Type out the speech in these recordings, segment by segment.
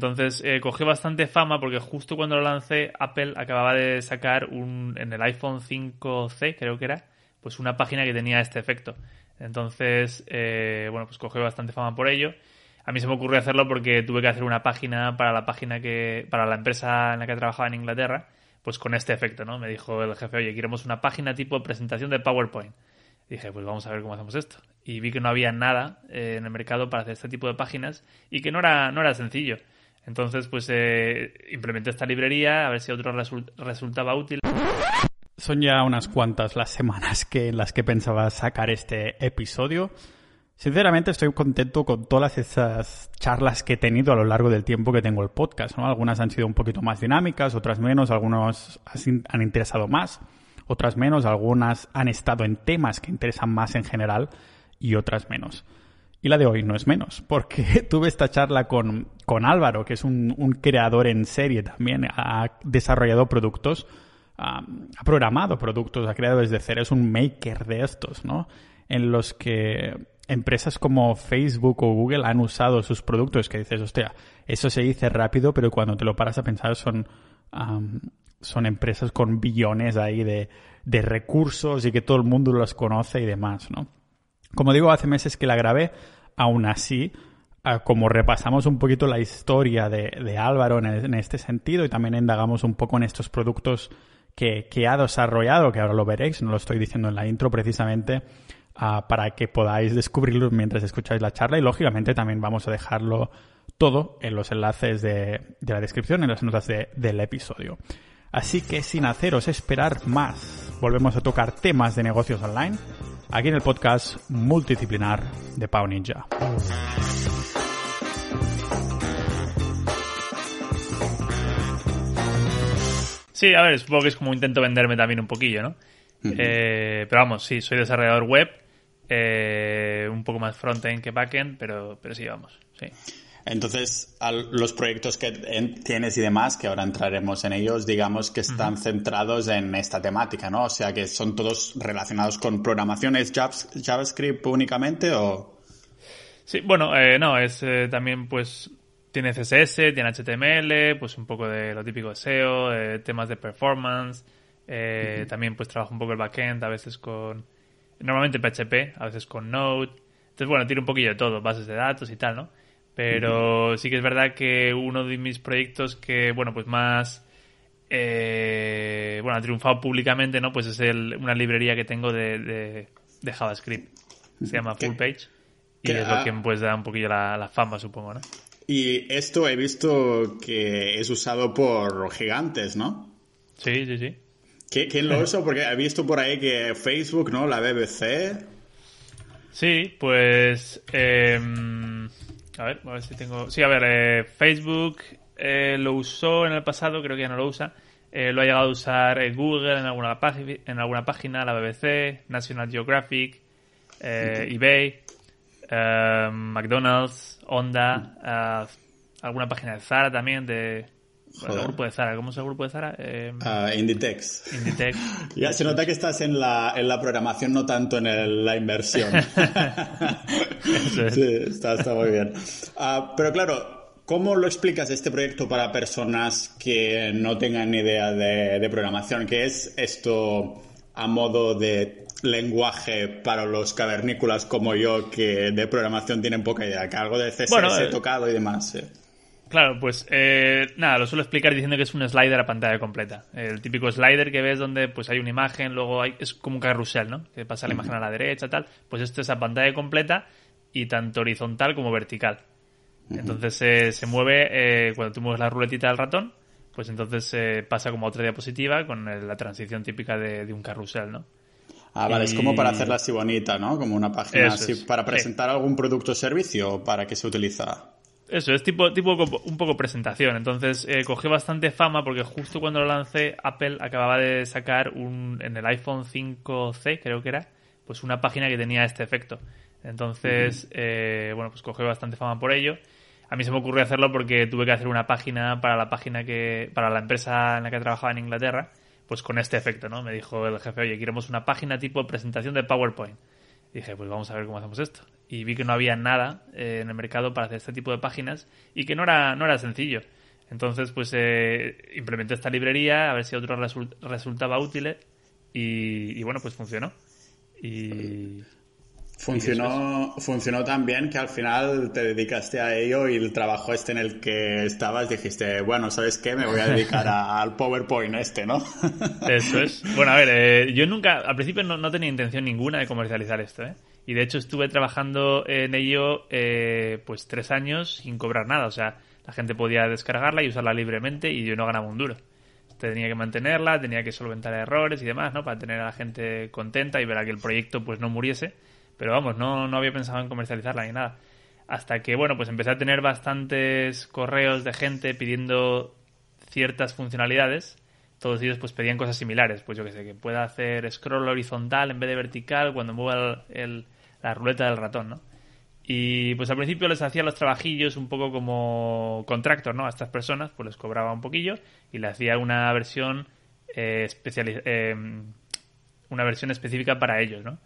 Entonces eh, cogió bastante fama porque justo cuando lo lancé, Apple acababa de sacar un, en el iPhone 5C, creo que era, pues una página que tenía este efecto. Entonces, eh, bueno, pues cogió bastante fama por ello. A mí se me ocurrió hacerlo porque tuve que hacer una página para la página que, para la empresa en la que trabajaba en Inglaterra, pues con este efecto, ¿no? Me dijo el jefe, oye, queremos una página tipo presentación de PowerPoint. dije, pues vamos a ver cómo hacemos esto. Y vi que no había nada eh, en el mercado para hacer este tipo de páginas y que no era, no era sencillo. Entonces, pues eh, implementé esta librería a ver si otro resultaba útil. Son ya unas cuantas las semanas que, en las que pensaba sacar este episodio. Sinceramente estoy contento con todas esas charlas que he tenido a lo largo del tiempo que tengo el podcast. ¿no? Algunas han sido un poquito más dinámicas, otras menos, algunas han interesado más, otras menos, algunas han estado en temas que interesan más en general y otras menos. Y la de hoy no es menos, porque tuve esta charla con, con Álvaro, que es un, creador en serie también, ha desarrollado productos, ha programado productos, ha creado desde cero, es un maker de estos, ¿no? En los que empresas como Facebook o Google han usado sus productos que dices, hostia, eso se dice rápido, pero cuando te lo paras a pensar son, son empresas con billones ahí de, de recursos y que todo el mundo los conoce y demás, ¿no? Como digo, hace meses que la grabé, aún así, ah, como repasamos un poquito la historia de, Álvaro en, este sentido y también indagamos un poco en estos productos que, ha desarrollado, que ahora lo veréis, no lo estoy diciendo en la intro precisamente, ah, para que podáis descubrirlo mientras escucháis la charla y lógicamente también vamos a dejarlo todo en los enlaces de, la descripción, en las notas del episodio. Así que sin haceros esperar más, volvemos a tocar temas de negocios online aquí en el podcast multidisciplinar de Pau Ninja. Sí, a ver, supongo que es como intento venderme también un poquillo, ¿no? Eh, pero vamos, sí, soy desarrollador web, eh, un poco más frontend que backend, pero, pero sí, vamos, sí. Entonces, los proyectos que tienes y demás, que ahora entraremos en ellos, digamos que están centrados en esta temática, ¿no? O sea, que son todos relacionados con programación. ¿Es JavaScript únicamente o...? Sí, bueno, eh, no, es eh, también pues tiene CSS, tiene HTML, pues un poco de lo típico de SEO, eh, temas de performance, también pues trabajo un poco el backend, a veces con, normalmente PHP, a veces con Node, entonces bueno, tiene un poquillo de todo, bases de datos y tal, ¿no? Pero sí que es verdad que uno de mis proyectos que, bueno, pues más, eh, bueno, ha triunfado públicamente, ¿no? Pues es el, una librería que tengo de, de, JavaScript. Se llama Full Page. Y es lo que pues da un poquillo la, fama, supongo, ¿no? Y esto he visto que es usado por gigantes, ¿no? Sí, sí, sí. ¿Quién lo usa? Porque he visto por ahí que Facebook, ¿no? La BBC. Sí, pues... Eh, a ver, a ver si tengo. Sí, a ver, eh, Facebook eh, lo usó en el pasado, creo que ya no lo usa. Eh, lo ha llegado a usar Google en alguna, en alguna página, la BBC, National Geographic, eBay, McDonald's, Honda, alguna página de Zara también, de, el grupo de Zara, ¿cómo es el grupo de Zara? Eh, Inditex. Inditex. ya se nota que estás en la, en la programación, no tanto en la inversión. Sí, está, está, muy bien. Ah, pero claro, ¿cómo lo explicas este proyecto para personas que no tengan ni idea de, programación? ¿Qué es esto a modo de lenguaje para los cavernícolas como yo que de programación tienen poca idea? Que algo de CSS he eh, tocado y demás. Claro, pues eh, nada, lo suelo explicar diciendo que es un slider a pantalla completa. El típico slider que ves donde pues hay una imagen, luego hay, es como un carrusel, ¿no? Que pasa la imagen a la derecha, tal. Pues esto es a pantalla completa y tanto horizontal como vertical. Entonces eh, se mueve, eh, cuando tú mueves la ruletita del ratón, pues entonces eh, pasa como otra diapositiva con la transición típica de, un carrusel, ¿no? Ah, vale, es como para hacerla así bonita, ¿no? Como una página así, para presentar algún producto o servicio, ¿para qué se utiliza? Eso, es tipo, tipo un poco presentación. Entonces eh, cogió bastante fama porque justo cuando lo lancé, Apple acababa de sacar un, en el iPhone 5C, creo que era, pues una página que tenía este efecto. Entonces, eh, bueno, pues cogió bastante fama por ello. A mí se me ocurrió hacerlo porque tuve que hacer una página para la página que, para la empresa en la que trabajaba en Inglaterra, pues con este efecto, ¿no? Me dijo el jefe, oye, queremos una página tipo presentación de PowerPoint. dije, pues vamos a ver cómo hacemos esto. Y vi que no había nada eh, en el mercado para hacer este tipo de páginas y que no era, no era sencillo. Entonces, pues eh, implementé esta librería a ver si otro resultaba útil y, y, bueno, pues funcionó. Y, Funcionó, funcionó tan bien que al final te dedicaste a ello y el trabajo este en el que estabas dijiste, bueno, ¿sabes qué? Me voy a dedicar al PowerPoint este, ¿no? Eso es. Bueno, a ver, eh, yo nunca, al principio no, tenía intención ninguna de comercializar esto, ¿eh? Y de hecho estuve trabajando en ello eh, pues tres años sin cobrar nada. O sea, la gente podía descargarla y usarla libremente y yo no ganaba un duro. Tenía que mantenerla, tenía que solventar errores y demás, ¿no? Para tener a la gente contenta y ver a que el proyecto pues no muriese pero vamos, no, no había pensado en comercializarla ni nada. Hasta que, bueno, pues empecé a tener bastantes correos de gente pidiendo ciertas funcionalidades. Todos ellos pues pedían cosas similares. Pues yo que sé, que pueda hacer scroll horizontal en vez de vertical cuando mueva el, la ruleta del ratón, ¿no? Y pues al principio les hacía los trabajillos un poco como contractor, ¿no? A estas personas, pues les cobraba un poquillo y le hacía una versión eh, especial, eh, una versión específica para ellos, ¿no?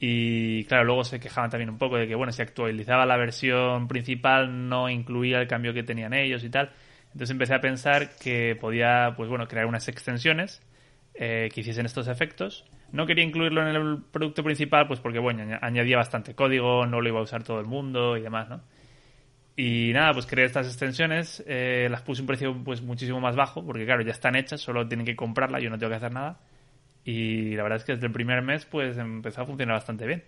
Y claro, luego se quejaban también un poco de que, bueno, si actualizaba la versión principal no incluía el cambio que tenían ellos y tal. Entonces empecé a pensar que podía, pues bueno, crear unas extensiones eh, que hiciesen estos efectos. No quería incluirlo en el producto principal, pues porque, bueno, añadía bastante código, no lo iba a usar todo el mundo y demás, ¿no? Y nada, pues creé estas extensiones, eh, las puse a un precio pues muchísimo más bajo, porque claro, ya están hechas, solo tienen que comprarla, yo no tengo que hacer nada. Y la verdad es que desde el primer mes pues empezó a funcionar bastante bien.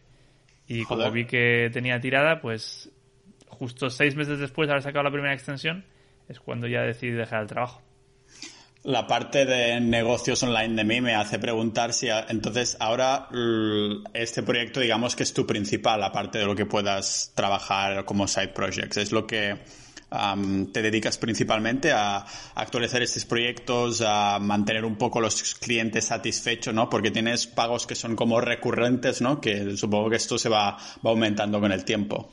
Y como vi que tenía tirada, pues justo seis meses después de haber sacado la primera extensión, es cuando ya decidí dejar el trabajo. La parte de negocios online de mí me hace preguntar si entonces ahora este proyecto digamos que es tu principal, aparte de lo que puedas trabajar como side projects. Es lo que te dedicas principalmente a actualizar estos proyectos, a mantener un poco los clientes satisfechos, ¿no? Porque tienes pagos que son como recurrentes, ¿no? Que supongo que esto se va, aumentando con el tiempo.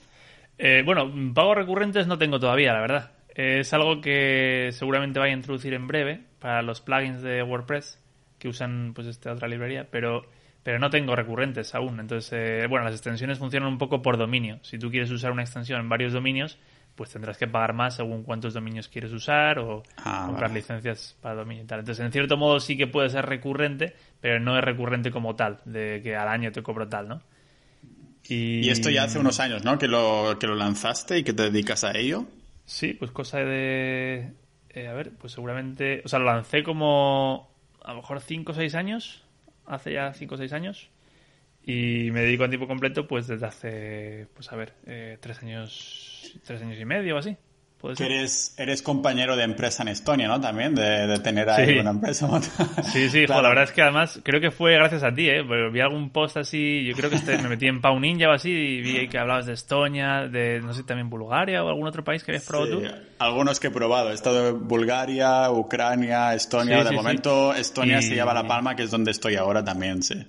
Eh, bueno, pagos recurrentes no tengo todavía, la verdad. Es algo que seguramente vaya a introducir en breve para los plugins de WordPress que usan pues esta otra librería, pero pero no tengo recurrentes aún. Entonces, eh, bueno, las extensiones funcionan un poco por dominio. Si tú quieres usar una extensión en varios dominios, pues tendrás que pagar más según cuántos dominios quieres usar o ah, comprar licencias para dominio y tal. Entonces, en cierto modo sí que puede ser recurrente, pero no es recurrente como tal, de que al año te cobro tal, ¿no? Y, esto ya hace unos años, ¿no? Que lo, que lo lanzaste y que te dedicas a ello. Sí, pues cosa de... Eh, a ver, pues seguramente... O sea, lo lancé como a lo mejor 5 o 6 años, hace ya 5 o 6 años. Y me dedico a tiempo completo pues desde hace, pues a ver, eh, tres años, tres años y medio o así. Eres, eres compañero de empresa en Estonia, ¿no? También, de, tener ahí una empresa. sí, sí, la verdad es que además creo que fue gracias a ti, ¿eh? vi algún post así, yo creo que este, me metí en Pau Ninja o así y vi que hablabas de Estonia, de, no sé, también Bulgaria o algún otro país que habías probado tú. Algunos que he probado. He estado en Bulgaria, Ucrania, Estonia. de momento, Estonia se lleva la palma, que es donde estoy ahora también, sí.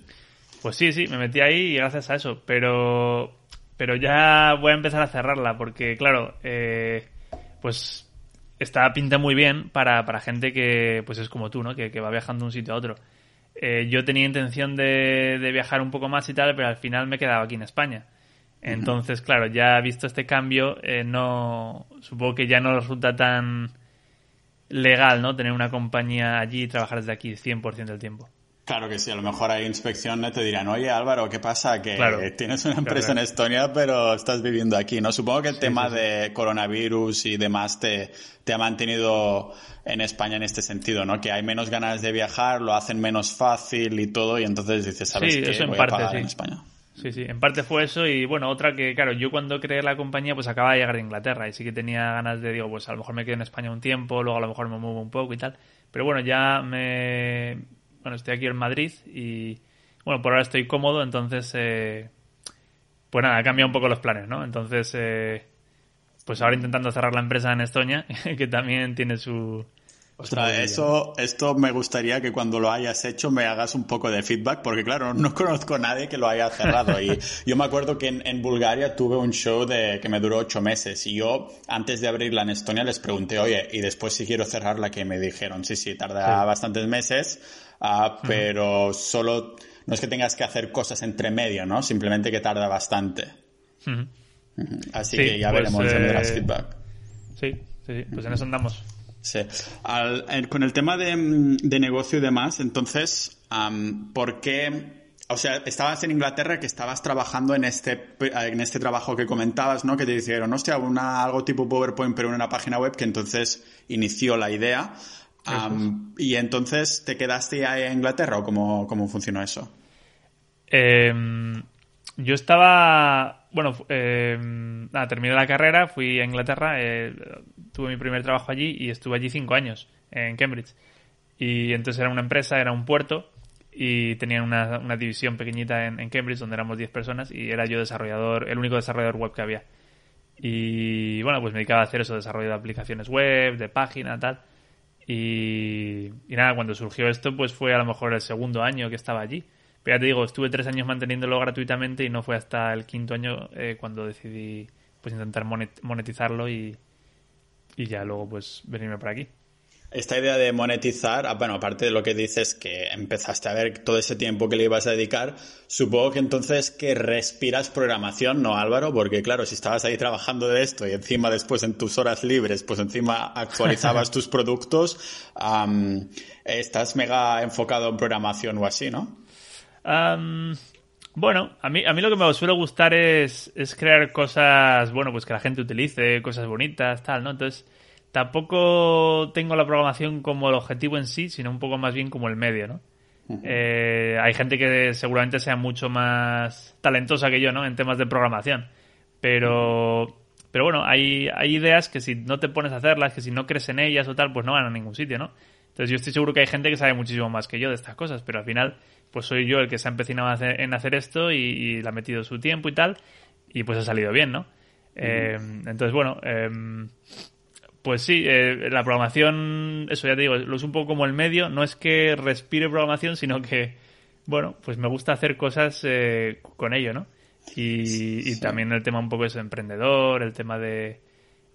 Pues sí, sí, me metí ahí y gracias a eso. Pero, pero ya voy a empezar a cerrarla porque, claro, eh, pues está pinta muy bien para, para gente que pues es como tú, ¿no? Que, va viajando de un sitio a otro. Eh, yo tenía intención de, de, viajar un poco más y tal, pero al final me he quedado aquí en España. Entonces, claro, ya visto este cambio, eh, no supongo que ya no resulta tan legal, ¿no? Tener una compañía allí y trabajar desde aquí 100% del tiempo. Claro que sí, a lo mejor hay inspección te dirán, oye Álvaro, ¿qué pasa? Que tienes una empresa en Estonia, pero estás viviendo aquí, ¿no? Supongo que el tema de coronavirus y demás te, te ha mantenido en España en este sentido, ¿no? Que hay menos ganas de viajar, lo hacen menos fácil y todo, y entonces dices, ¿sabes qué? Voy a pagar en España. Sí, sí, en parte fue eso y bueno, otra que, claro, yo cuando creé la compañía pues acababa de llegar de Inglaterra y sí que tenía ganas de, digo, pues a lo mejor me quedo en España un tiempo, luego a lo mejor me muevo un poco y tal. Pero bueno, ya me, bueno, estoy aquí en Madrid y, bueno, por ahora estoy cómodo, entonces, eh, pues nada, ha cambiado un poco los planes, ¿no? Entonces, eh, pues ahora intentando cerrar la empresa en Estonia, que también tiene su... Ostras, eso, esto me gustaría que cuando lo hayas hecho me hagas un poco de feedback, porque claro, no conozco a nadie que lo haya cerrado. Y yo me acuerdo que en, Bulgaria tuve un show de, que me duró ocho meses y yo, antes de abrirla en Estonia, les pregunté, oye, y después si quiero cerrarla, que me dijeron, sí, sí, tarda bastantes meses, Ah, pero solo no es que tengas que hacer cosas entre medio, ¿no? Simplemente que tarda bastante. Así que ya veremos en el eh, feedback. Sí, sí, sí, pues en eso andamos. Sí. con el tema de, de, negocio y demás, entonces, ¿por qué o sea, estabas en Inglaterra que estabas trabajando en este, en este trabajo que comentabas, ¿no? Que te dijeron, hostia, una, algo tipo PowerPoint, pero en una página web que entonces inició la idea. Y entonces, ¿te quedaste ahí en Inglaterra o cómo, cómo funcionó eso? Em, yo estaba, bueno, eh, terminé la carrera, fui a Inglaterra, eh, tuve mi primer trabajo allí y estuve allí cinco años, en Cambridge. Y entonces era una empresa, era un puerto y tenían una, una división pequeñita en, Cambridge donde éramos 10 personas y era yo desarrollador, el único desarrollador web que había. Y bueno, pues me dedicaba a hacer eso, desarrollo de aplicaciones web, de página, tal. Y, nada, cuando surgió esto, pues fue a lo mejor el segundo año que estaba allí. Pero ya te digo, estuve tres años manteniéndolo gratuitamente y no fue hasta el quinto año eh, cuando decidí pues intentar monetizarlo y, y ya luego pues venirme por aquí. Esta idea de monetizar, ah, bueno, aparte de lo que dices que empezaste a ver todo ese tiempo que le ibas a dedicar, supongo que entonces que respiras programación, ¿no, Álvaro? Porque claro, si estabas ahí trabajando de esto y encima después en tus horas libres, pues encima actualizabas tus productos, estás mega enfocado en programación o así, ¿no? bueno, a mí, a mí lo que me suele gustar es, es crear cosas, bueno, pues que la gente utilice, cosas bonitas, tal, ¿no? Entonces tampoco tengo la programación como el objetivo en sí, sino un poco más bien como el medio, ¿no? Eh, hay gente que seguramente sea mucho más talentosa que yo, ¿no? En temas de programación. Pero, pero bueno, hay, hay ideas que si no te pones a hacerlas, que si no crees en ellas o tal, pues no van a ningún sitio, ¿no? Entonces yo estoy seguro que hay gente que sabe muchísimo más que yo de estas cosas, pero al final, pues soy yo el que se ha empecinado en hacer esto y, le ha metido su tiempo y tal, y pues ha salido bien, ¿no? Eh, entonces, bueno, em, pues sí, eh, la programación, eso ya te digo, lo es un poco como el medio. No es que respire programación, sino que, bueno, pues me gusta hacer cosas eh, con ello, ¿no? Y, también el tema un poco es emprendedor, el tema de,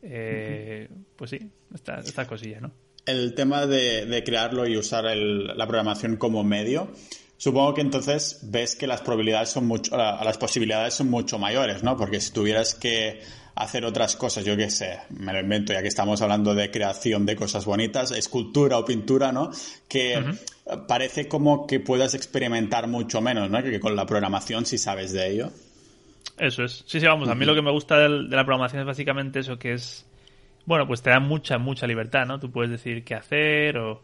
eh, pues sí, estas esta cosillas, ¿no? El tema de, crearlo y usar la programación como medio, supongo que entonces ves que las probabilidades son mucho, las posibilidades son mucho mayores, ¿no? Porque si tuvieras que hacer otras cosas, yo qué sé, me lo invento, ya que estamos hablando de creación de cosas bonitas, escultura o pintura, ¿no? Que parece como que puedas experimentar mucho menos, ¿no? Que con la programación si sabes de ello. Eso es. Sí, sí, vamos, a mí lo que me gusta de la programación es básicamente eso, que es, bueno, pues te da mucha, mucha libertad, ¿no? Tú puedes decir qué hacer o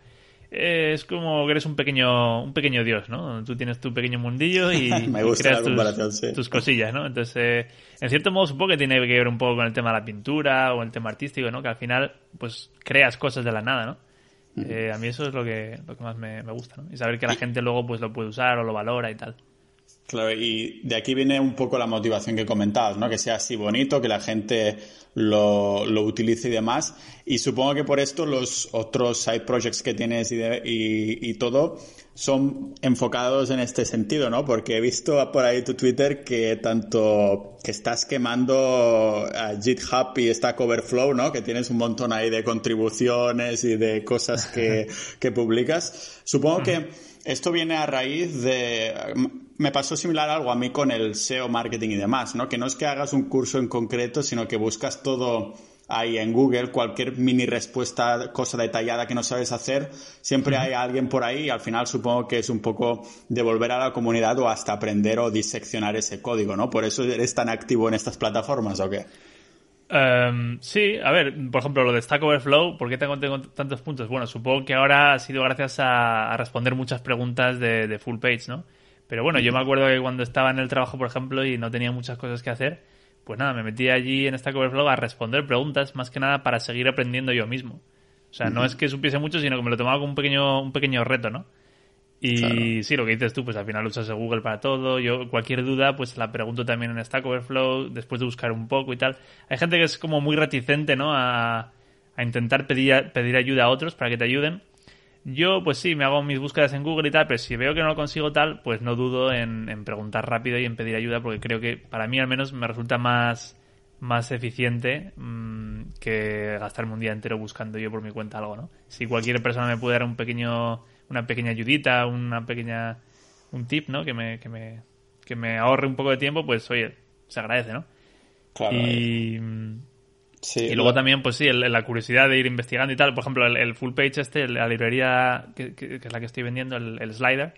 es como que eres un pequeño, un pequeño dios, ¿no? Tú tienes tu pequeño mundillo y, creas tus, cosillas, ¿no? Entonces, eh, en cierto modo supongo que tiene que ver un poco con el tema de la pintura o el tema artístico, ¿no? Que al final, pues, creas cosas de la nada, ¿no? Eh, a mí eso es lo que, lo que más me, me gusta, ¿no? Y saber que la gente luego, pues, lo puede usar o lo valora y tal. Claro, y de aquí viene un poco la motivación que comentabas, ¿no? Que sea así bonito, que la gente lo, lo utilice y demás. Y supongo que por esto los otros side projects que tienes y, y, todo son enfocados en este sentido, ¿no? Porque he visto por ahí tu Twitter que tanto que estás quemando a GitHub y Stack Overflow, ¿no? Que tienes un montón ahí de contribuciones y de cosas que, que publicas. Supongo que esto viene a raíz de me pasó similar algo a mí con el SEO marketing y demás, ¿no? Que no es que hagas un curso en concreto, sino que buscas todo ahí en Google, cualquier mini respuesta, cosa detallada que no sabes hacer, siempre hay alguien por ahí y al final supongo que es un poco devolver a la comunidad o hasta aprender o diseccionar ese código, ¿no? Por eso eres tan activo en estas plataformas, ¿o qué? Em, sí, a ver, por ejemplo, lo de Stack Overflow, ¿por qué tengo, tantos puntos? Bueno, supongo que ahora ha sido gracias a, responder muchas preguntas de, de full page, ¿no? Pero bueno, yo me acuerdo que cuando estaba en el trabajo, por ejemplo, y no tenía muchas cosas que hacer, pues nada, me metí allí en Stack Overflow a responder preguntas, más que nada para seguir aprendiendo yo mismo. O sea, no es que supiese mucho, sino que me lo tomaba como un pequeño, un pequeño reto, ¿no? Y sí, lo que dices tú, pues al final usas Google para todo. Yo cualquier duda, pues la pregunto también en Stack Overflow, después de buscar un poco y tal. Hay gente que es como muy reticente, ¿no? A, a intentar pedir, pedir ayuda a otros para que te ayuden. Yo, pues sí, me hago mis búsquedas en Google y tal, pero si veo que no lo consigo tal, pues no dudo en, preguntar rápido y en pedir ayuda, porque creo que para mí al menos me resulta más, más eficiente mm, que gastarme un día entero buscando yo por mi cuenta algo, ¿no? Si cualquier persona me puede dar un pequeño, una pequeña ayudita, una pequeña, un tip, ¿no? Que me, que me, que me ahorre un poco de tiempo, pues oye, se agradece, ¿no? y, y luego también, pues sí, la curiosidad de ir investigando y tal. Por ejemplo, el, full page este, la librería que, es la que estoy vendiendo, el, slider,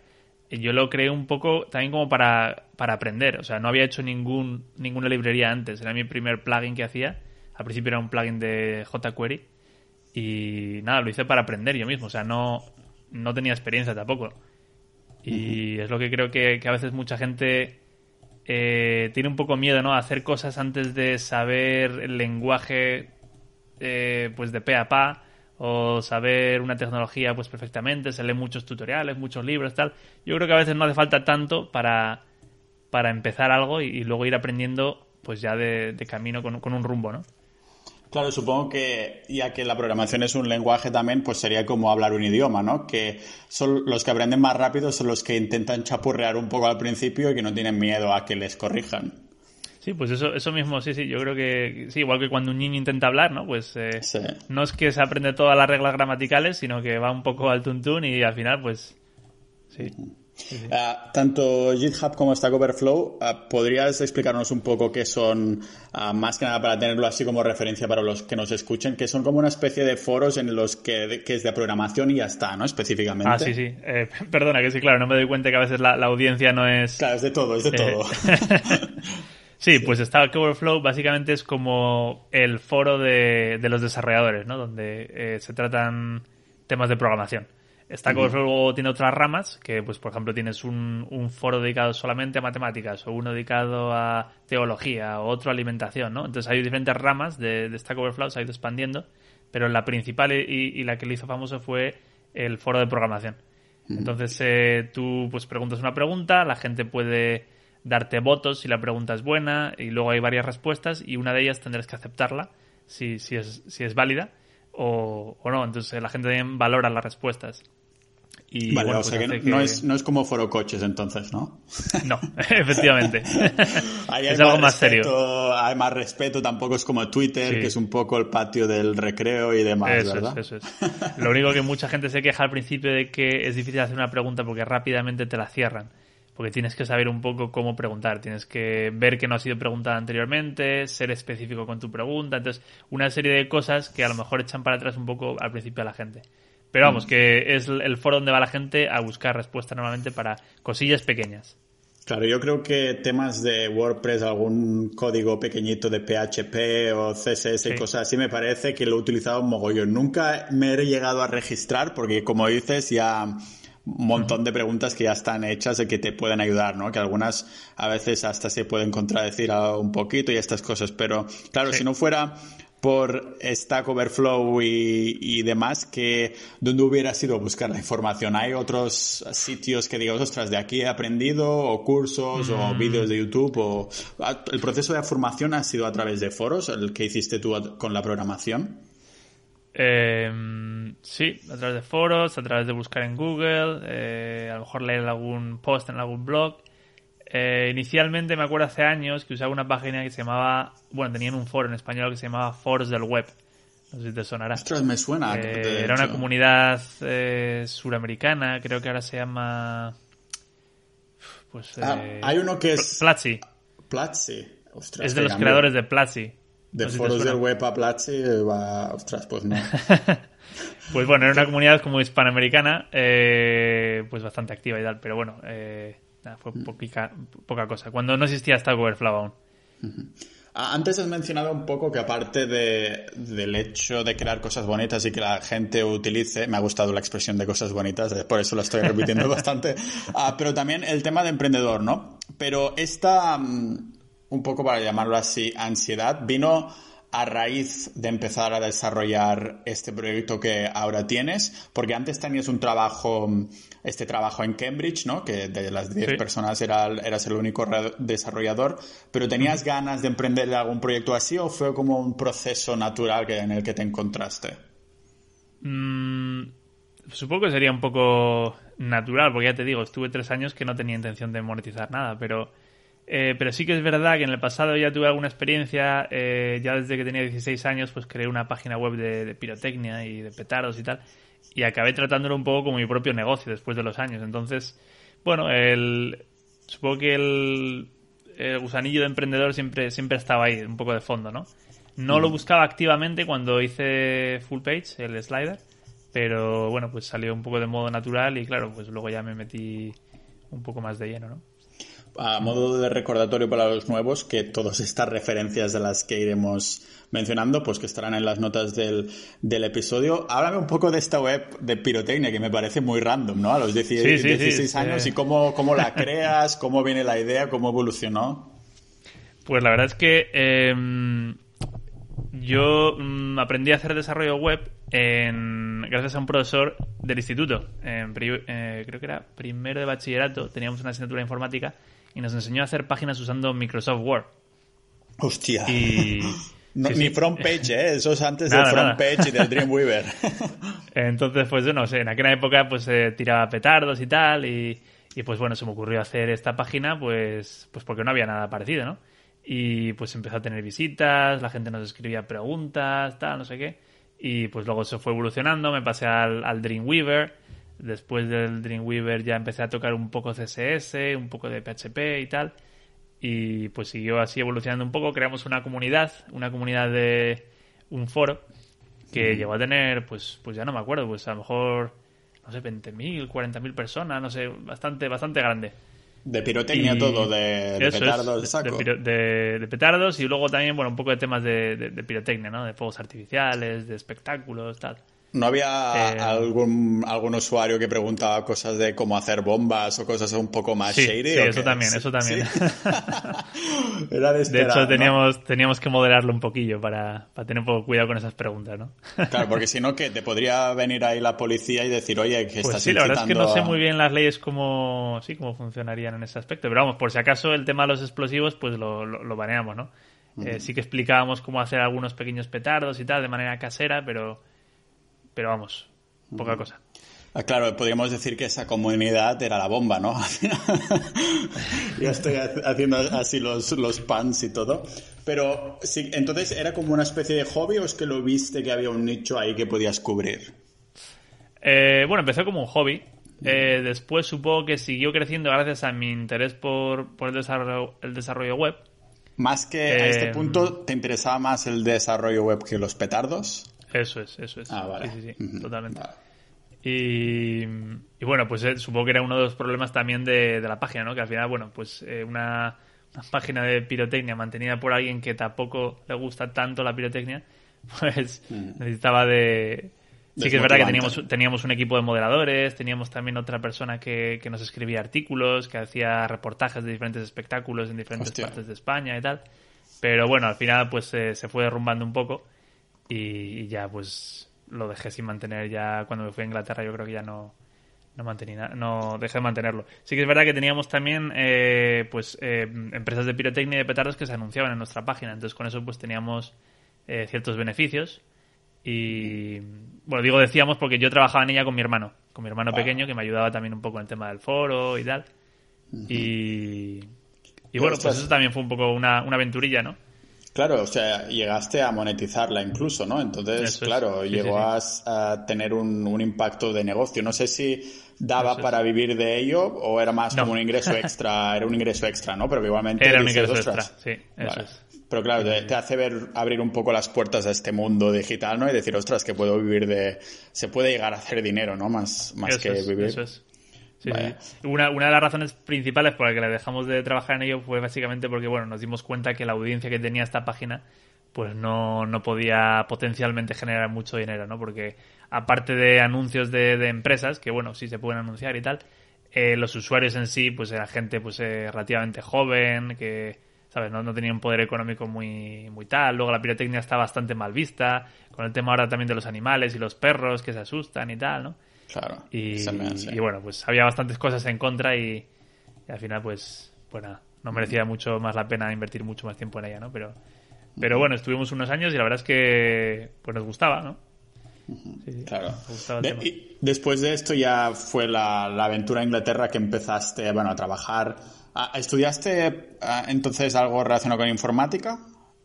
yo lo creé un poco también como para, para aprender. O sea, no había hecho ningún, ninguna librería antes. Era mi primer plugin que hacía. Al principio era un plugin de jQuery. Y nada, lo hice para aprender yo mismo. O sea, no, no tenía experiencia tampoco. Y es lo que creo que, a veces mucha gente eh, tiene un poco miedo, ¿no? Hacer cosas antes de saber el lenguaje eh, pues de pe a pa o saber una tecnología pues perfectamente, se leen muchos tutoriales, muchos libros, tal. Yo creo que a veces no hace falta tanto para, para empezar algo y, luego ir aprendiendo pues ya de, camino con, con, un rumbo, ¿no? Claro, supongo que ya que la programación es un lenguaje también, pues sería como hablar un idioma, ¿no? Que son los que aprenden más rápido son los que intentan chapurrear un poco al principio y que no tienen miedo a que les corrijan. Sí, pues eso, eso mismo, sí, sí, yo creo que sí, igual que cuando un niño intenta hablar, ¿no? Pues eh, no es que se aprende todas las reglas gramaticales, sino que va un poco al tuntún y al final, pues sí. Ah, tanto GitHub como Stack Overflow, ah, ¿podrías explicarnos un poco qué son, ah, más que nada para tenerlo así como referencia para los que nos escuchen, que son como una especie de foros en los que, es de programación y ya está, ¿no? Específicamente. Ah, sí, sí. Eh, perdona, que sí, claro, no me doy cuenta que a veces la, audiencia no es... Claro, es de todo, es de eh, todo. sí, pues Stack Overflow básicamente es como el foro de, los desarrolladores, ¿no? Donde eh, se tratan temas de programación. Stack Overflow tiene otras ramas, que pues por ejemplo tienes un, un, foro dedicado solamente a matemáticas, o uno dedicado a teología, o otro a alimentación, ¿no? Entonces hay diferentes ramas de, de Stack Overflow, se ha ido expandiendo, pero la principal y, la que le hizo famoso fue el foro de programación. Entonces eh, tú pues preguntas una pregunta, la gente puede darte votos si la pregunta es buena, y luego hay varias respuestas, y una de ellas tendrás que aceptarla si, si, es, si es válida. O, o no, entonces la gente también valora las respuestas vale, o sea pues que, No, es, no es como foro coches entonces, ¿no? No, efectivamente. es algo más, serio. Hay más respeto, tampoco es como Twitter, que es un poco el patio del recreo y demás, eso ¿verdad? Es, eso es. Lo único que mucha gente se queja al principio de que es difícil hacer una pregunta porque rápidamente te la cierran. Porque tienes que saber un poco cómo preguntar, tienes que ver que no ha sido preguntada anteriormente, ser específico con tu pregunta, entonces una serie de cosas que a lo mejor echan para atrás un poco al principio a la gente. Pero vamos, mm. que es el foro donde va la gente a buscar respuesta normalmente para cosillas pequeñas. Claro, yo creo que temas de WordPress, algún código pequeñito de PHP o CSS y cosas así, me parece que lo he utilizado un mogollón. Nunca me he llegado a registrar porque, como dices, ya un montón de preguntas que ya están hechas y que te pueden ayudar, ¿no? Que algunas a veces hasta se pueden contradecir un poquito y estas cosas, pero claro, si no fuera por Stack Overflow y, demás, que donde hubiera sido buscar la información. ¿Hay otros sitios que digas, ostras, de aquí he aprendido, o cursos, o mm. vídeos de YouTube, o el proceso de formación ha sido a través de foros, el que hiciste tú con la programación? Em, sí, a través de foros, a través de buscar en Google, eh, a lo mejor leer algún post en algún blog. Eh, inicialmente me acuerdo hace años que usaba una página que se llamaba, bueno, tenían un foro en español que se llamaba Foros del Web. No sé si te sonará. Ostras, me suena. Eh, era una comunidad eh, suramericana, creo que ahora se llama. Pues. Ah, hay uno que es. Platzi. Platzi. Ostras, es de los creadores de Platzi. De foros del web a Platzi, va. Ostras, pues no. pues bueno, era una comunidad como hispanoamericana, pues bastante activa y tal, pero bueno. Eh, fue mm. poca cosa. Cuando no existía Stack Overflow aún. Antes has mencionado un poco que aparte de, del hecho de crear cosas bonitas y que la gente utilice, me ha gustado la expresión de cosas bonitas, eh, por eso lo estoy repitiendo bastante, ah, pero también el tema de emprendedor, ¿no? Pero esta, mm, un poco para llamarlo así, ansiedad, vino a raíz de empezar a desarrollar este proyecto que ahora tienes? Porque antes tenías un trabajo, este trabajo en Cambridge, ¿no? Que de las 10 personas era, eras el único desarrollador, pero ¿tenías ganas de emprender algún proyecto así o fue como un proceso natural que, en el que te encontraste? Mm, supongo que sería un poco natural, porque ya te digo, estuve tres años que no tenía intención de monetizar nada, pero eh, pero sí que es verdad que en el pasado ya tuve alguna experiencia, eh, ya desde que tenía 16 años, pues creé una página web de, pirotecnia y de petardos y tal, y acabé tratándolo un poco como mi propio negocio después de los años. Entonces, bueno, el, supongo que el, el gusanillo de emprendedor siempre, siempre estaba ahí, un poco de fondo, ¿no? No lo buscaba activamente cuando hice full page, el slider, pero bueno, pues salió un poco de modo natural y claro, pues luego ya me metí un poco más de lleno, ¿no? A modo de recordatorio para los nuevos, que todas estas referencias de las que iremos mencionando, pues que estarán en las notas del, del episodio. Háblame un poco de esta web de pirotecnia, que me parece muy random, ¿no? A los 16, años, y cómo, cómo la creas, cómo viene la idea, cómo evolucionó. Pues la verdad es que em, yo mm, aprendí a hacer desarrollo web en, gracias a un profesor del instituto. En, eh, creo que era primero de bachillerato, teníamos una asignatura de informática y nos enseñó a hacer páginas usando Microsoft Word. Hostia. Y, ni front page, ¿eh? Eso es antes del front page y del Dreamweaver. Entonces, pues yo no sé, en aquella época pues eh, tiraba petardos y tal y, y, pues bueno, se me ocurrió hacer esta página pues, pues porque no había nada parecido, ¿no? Y pues empezó a tener visitas, la gente nos escribía preguntas, tal, no sé qué. Y pues luego se fue evolucionando, me pasé al, al Dreamweaver. Después del Dreamweaver ya empecé a tocar un poco CSS, un poco de PHP y tal. Y pues siguió así evolucionando un poco. Creamos una comunidad, una comunidad de un foro que llegó a tener, pues, pues ya no me acuerdo, pues a lo mejor, no sé, 20.000, 40.000 personas, no sé, bastante, bastante grande. De pirotecnia todo, de, petardos, de, petardos y luego también, bueno, un poco de temas de, pirotecnia, ¿no? De fuegos artificiales, de espectáculos, tal. ¿No había eh, algún, algún usuario que preguntaba cosas de cómo hacer bombas o cosas un poco más shady? Sí, eso también, eso también. Era de, de hecho, teníamos, teníamos que moderarlo un poquillo para, para, tener un poco cuidado con esas preguntas, ¿no? claro, porque si no, que te podría venir ahí la policía y decir, oye, que pues estás Sí, la verdad es que no sé muy bien las leyes cómo, sí, cómo funcionarían en ese aspecto. Pero vamos, por si acaso el tema de los explosivos, pues lo, lo, baneamos, ¿no? Eh, sí que explicábamos cómo hacer algunos pequeños petardos y tal de manera casera, pero pero vamos, poca cosa. Ah, claro, podríamos decir que esa comunidad era la bomba, ¿no? ya estoy haciendo así los, los pans y todo. Pero sí, entonces, ¿era como una especie de hobby o es que lo viste que había un nicho ahí que podías cubrir? Eh, bueno, empezó como un hobby. Eh, después supongo que siguió creciendo gracias a mi interés por, por el, desarrollo, el desarrollo web. Más que a este eh, punto, ¿te interesaba más el desarrollo web que los petardos? Eso es, eso es. Ah, vale. Sí, sí, sí, totalmente. Y, y, bueno, pues eh, supongo que era uno de los problemas también de, de la página, ¿no? Que al final, bueno, pues eh, una, página de pirotecnia mantenida por alguien que tampoco le gusta tanto la pirotecnia, pues necesitaba de... Sí que es verdad que teníamos, teníamos un equipo de moderadores, teníamos también otra persona que, que nos escribía artículos, que hacía reportajes de diferentes espectáculos en diferentes partes de España y tal. Pero bueno, al final pues eh, se fue derrumbando un poco y, ya pues lo dejé sin mantener ya. Cuando me fui a Inglaterra yo creo que ya no no mantení no dejé de mantenerlo. Sí que es verdad que teníamos también eh, pues eh, empresas de pirotecnia y de petardos que se anunciaban en nuestra página. Entonces con eso pues teníamos eh, ciertos beneficios. Y bueno digo decíamos porque yo trabajaba en ella con mi hermano con mi hermano pequeño que me ayudaba también un poco en el tema del foro y tal. Y y bueno pues eso también fue un poco una, una aventurilla no Claro, o sea, llegaste a monetizarla incluso, ¿no? Entonces, claro, llegó A, tener un, impacto de negocio. No sé si daba para vivir de ello o era más como un ingreso extra, era un ingreso extra, ¿no? Pero igualmente... Era un ingreso extra, sí, eso es. Pero claro, te, hace ver, abrir un poco las puertas a este mundo digital, ¿no? Y decir, ostras, que puedo vivir de... Se puede llegar a hacer dinero, ¿no? Más, más que vivir. Eso es. Una, una de las razones principales por las que le dejamos de trabajar en ello fue básicamente porque bueno, nos dimos cuenta que la audiencia que tenía esta página pues no, no podía potencialmente generar mucho dinero, ¿no? Porque aparte de anuncios de, de empresas, que bueno, sí se pueden anunciar y tal, eh, los usuarios en sí, pues era gente pues eh, relativamente joven, que, ¿sabes? No, no tenía un poder económico muy, muy tal. Luego la pirotecnia está bastante mal vista, con el tema ahora también de los animales y los perros que se asustan y tal, ¿no? Claro. Y, bueno, pues había bastantes cosas en contra y, al final, pues, pues no merecía mucho más la pena invertir mucho más tiempo en ella, ¿no? Pero, pero bueno, estuvimos unos años y la verdad es que pues nos gustaba, ¿no? claro. y después de esto ya fue la, aventura en Inglaterra que empezaste, bueno, a trabajar. Ah, ¿Estudiaste ah, entonces algo relacionado con informática?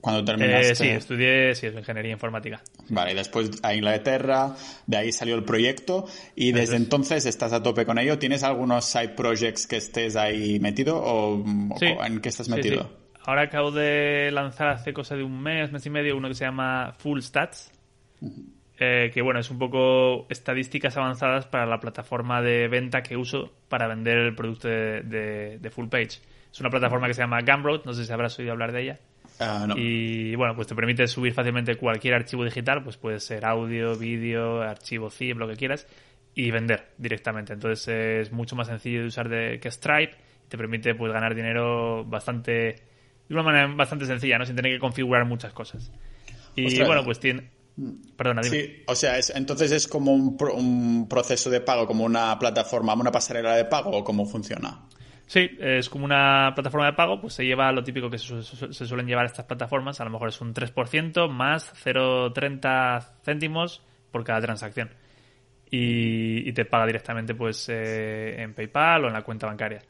Cuando terminaste. Eh, sí, estudié sí, ingeniería informática. Vale, y después a Inglaterra, de ahí salió el proyecto y desde entonces estás a tope con ello. ¿Tienes algunos side projects que estés ahí metido o, en qué estás metido? Ahora acabo de lanzar hace cosa de un mes, mes y medio, uno que se llama Full Stats. Eh, que bueno, es un poco estadísticas avanzadas para la plataforma de venta que uso para vender el producto de, de Full Page. Es una plataforma que se llama Gumroad, no sé si habrás oído hablar de ella. Ah, y bueno, pues te permite subir fácilmente cualquier archivo digital, pues puede ser audio, vídeo, archivo zip, lo que quieras, y vender directamente. Entonces es mucho más sencillo de usar de, que Stripe y te permite pues ganar dinero bastante de una manera bastante sencilla, ¿no? Sin tener que configurar muchas cosas. Y bueno, pues tiene Perdona, dime. Sí, o sea, es, entonces es como un, un, proceso de pago, como una plataforma, una pasarela de pago, o cómo funciona. Sí, es como una plataforma de pago, pues se lleva lo típico que se, suelen llevar estas plataformas, a lo mejor es un 3% más 0,30 céntimos por cada transacción. Y, te paga directamente pues eh, en PayPal o en la cuenta bancaria.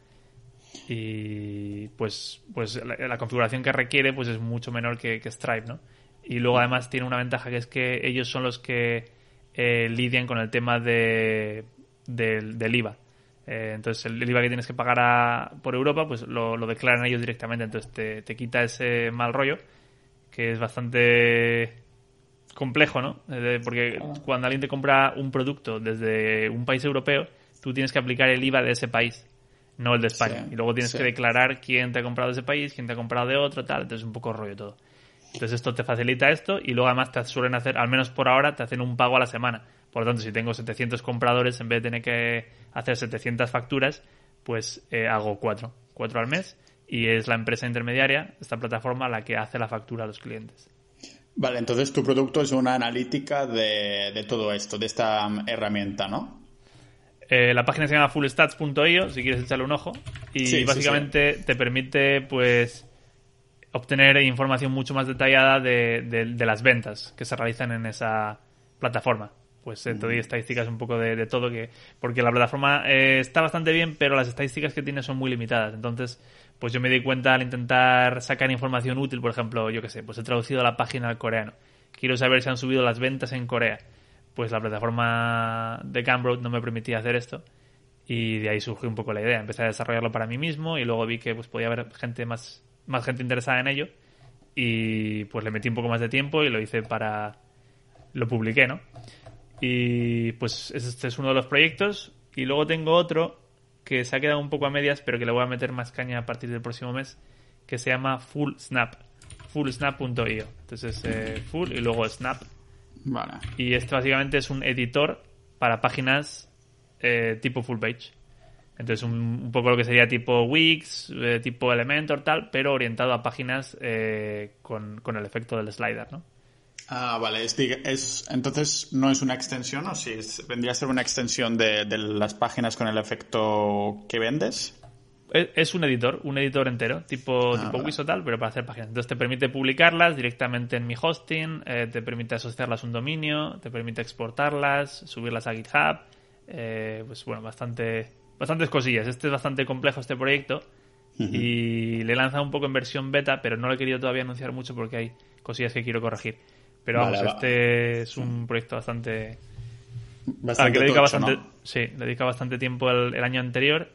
Y pues, pues la, configuración que requiere pues es mucho menor que, Stripe, ¿no? Y luego además tiene una ventaja que es que ellos son los que eh, lidian con el tema de, del IVA. Eh, entonces el, IVA que tienes que pagar por Europa, pues lo, declaran ellos directamente. Entonces te, quita ese mal rollo, que es bastante complejo, ¿no? Eh, porque cuando alguien te compra un producto desde un país europeo, tú tienes que aplicar el IVA de ese país, no el de España. y luego tienes que declarar quién te ha comprado de ese país, quién te ha comprado de otro, tal. Entonces es un poco rollo todo. Entonces esto te facilita esto y luego además te suelen hacer, al menos por ahora, te hacen un pago a la semana. Por lo tanto, si tengo 700 compradores, en vez de tener que hacer 700 facturas, pues eh, hago 4, 4 al mes y es la empresa intermediaria, esta plataforma, la que hace la factura a los clientes. Vale, entonces tu producto es una analítica de, todo esto, de esta um, herramienta, ¿no? Eh, la página se llama fullstats.io, si quieres echarle un ojo. Y básicamente te permite, pues, obtener información mucho más detallada de, las ventas que se realizan en esa plataforma pues te doy estadísticas un poco de, todo, que porque la plataforma eh, está bastante bien, pero las estadísticas que tiene son muy limitadas. Entonces, pues yo me di cuenta al intentar sacar información útil, por ejemplo, yo qué sé, pues he traducido la página al coreano. Quiero saber si han subido las ventas en Corea. Pues la plataforma de Gumroad no me permitía hacer esto y de ahí surgió un poco la idea. Empecé a desarrollarlo para mí mismo y luego vi que pues podía haber gente más, más gente interesada en ello y pues le metí un poco más de tiempo y lo hice para... lo publiqué, ¿no? Y pues este es uno de los proyectos. Y luego tengo otro que se ha quedado un poco a medias, pero que le voy a meter más caña a partir del próximo mes, que se llama Full Snap. Fullsnap.io. Entonces, eh, full y luego snap. Vale. Y este básicamente es un editor para páginas eh, tipo full page. Entonces, un, poco lo que sería tipo Wix, eh, tipo Elementor, tal, pero orientado a páginas con, con el efecto del slider, ¿no? Ah, vale. Es, entonces, ¿no es una extensión o si vendría a ser una extensión de, las páginas con el efecto que vendes? Es, un editor, un editor entero, tipo, ah, tipo Wix o tal, pero para hacer páginas. Entonces te permite publicarlas directamente en mi hosting, eh, te permite asociarlas a un dominio, te permite exportarlas, subirlas a GitHub. Eh, pues bueno, bastante, bastantes cosillas. Este es bastante complejo este proyecto y le lanza un poco en versión beta, pero no lo he querido todavía anunciar mucho porque hay cosillas que quiero corregir. Pero vamos, este es un proyecto bastante. Bastante que dedica bastante, sí, dedica bastante tiempo el, año anterior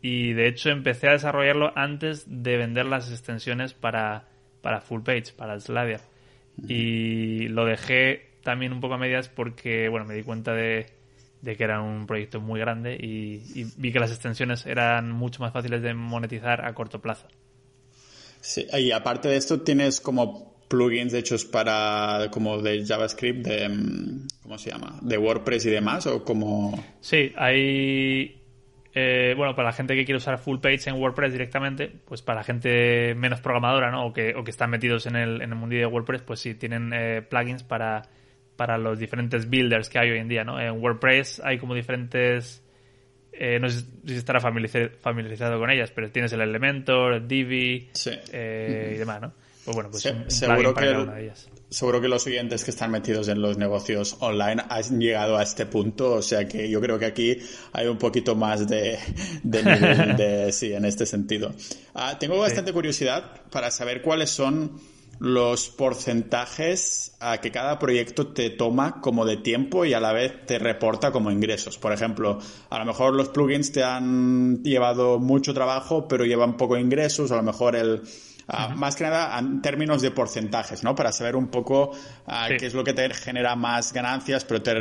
y de hecho empecé a desarrollarlo antes de vender las extensiones para, para Full Page, para el Sladia. Y lo dejé también un poco a medias porque, bueno, me di cuenta de, que era un proyecto muy grande y, y, vi que las extensiones eran mucho más fáciles de monetizar a corto plazo. Sí, y aparte de esto tienes como plugins hechos para como de JavaScript, de mm, ¿cómo se llama? de WordPress y demás o como Sí, hay eh, bueno, para la gente que quiere usar full page en WordPress directamente, pues para la gente menos programadora, ¿no? O que, o que están metidos en el, en el mundillo de WordPress, pues sí, tienen eh, plugins para, para los diferentes builders que hay hoy en día, ¿no? En WordPress hay como diferentes... Eh, no sé si estará familiarizado con ellas, pero tienes el Elementor, Divi y demás, ¿no? Pues bueno, pues seguro que Seguro que los oyentes que están metidos en los negocios online han llegado a este punto, o sea que yo creo que aquí hay un poquito más de, nivel de sí, en este sentido. Ah, tengo bastante curiosidad para saber cuáles son los porcentajes a que cada proyecto te toma como de tiempo y a la vez te reporta como ingresos. Por ejemplo, a lo mejor los plugins te han llevado mucho trabajo, pero llevan poco ingresos, a lo mejor el... Ah, más que nada en términos de porcentajes, ¿no? Para saber un poco ah, qué es lo que te genera más ganancias, pero te,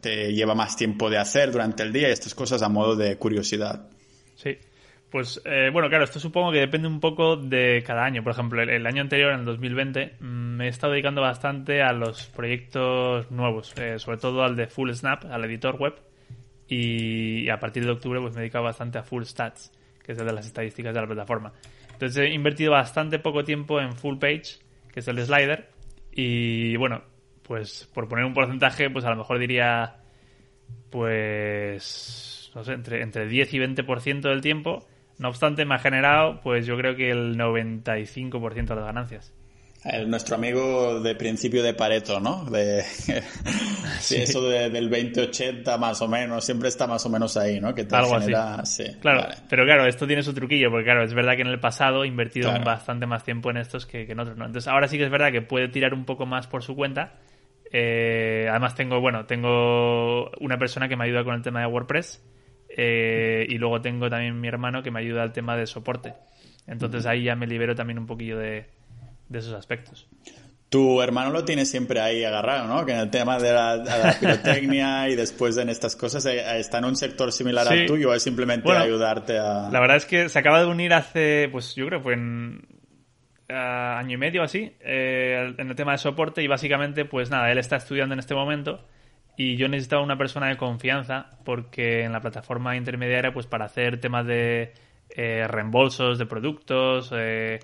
te lleva más tiempo de hacer durante el día y estas cosas a modo de curiosidad. Sí. Pues eh, bueno, claro, esto supongo que depende un poco de cada año. Por ejemplo, el, año anterior, en el 2020, mm, me he estado dedicando bastante a los proyectos nuevos, eh, sobre todo al de Full Snap, al editor web. Y a partir de octubre pues me he dedicado bastante a Full Stats, que es el de las estadísticas de la plataforma. Entonces he invertido bastante poco tiempo en Full Page, que es el slider. Y bueno, pues por poner un porcentaje, pues a lo mejor diría, pues, no sé, entre, entre 10 y 20% del tiempo no obstante, me ha generado, pues yo creo que el 95% de las ganancias. El, nuestro amigo de principio de Pareto, ¿no? De, sí. eso del 20-80 más o menos, siempre está más o menos ahí, ¿no? Que te Algo genera... así. Sí, claro, pero claro, esto tiene su truquillo, porque claro, es verdad que en el pasado he invertido bastante más tiempo en estos que, en otros, ¿no? Entonces ahora sí que es verdad que puede tirar un poco más por su cuenta. Eh, además tengo, bueno, tengo una persona que me ayuda con el tema de WordPress eh, y luego tengo también mi hermano que me ayuda al tema de soporte. Entonces ahí ya me libero también un poquillo de, esos aspectos. Tu hermano lo tiene siempre ahí agarrado, ¿no? Que en el tema de la, pirotecnia y después en estas cosas eh, está en un sector similar al tuyo, es simplemente ayudarte a... La verdad es que se acaba de unir hace, pues yo creo que fue en año y medio así, eh, en el tema de soporte y básicamente, pues nada, él está estudiando en este momento y yo necesitaba una persona de confianza porque en la plataforma intermediaria, pues para hacer temas de eh, reembolsos de productos, eh,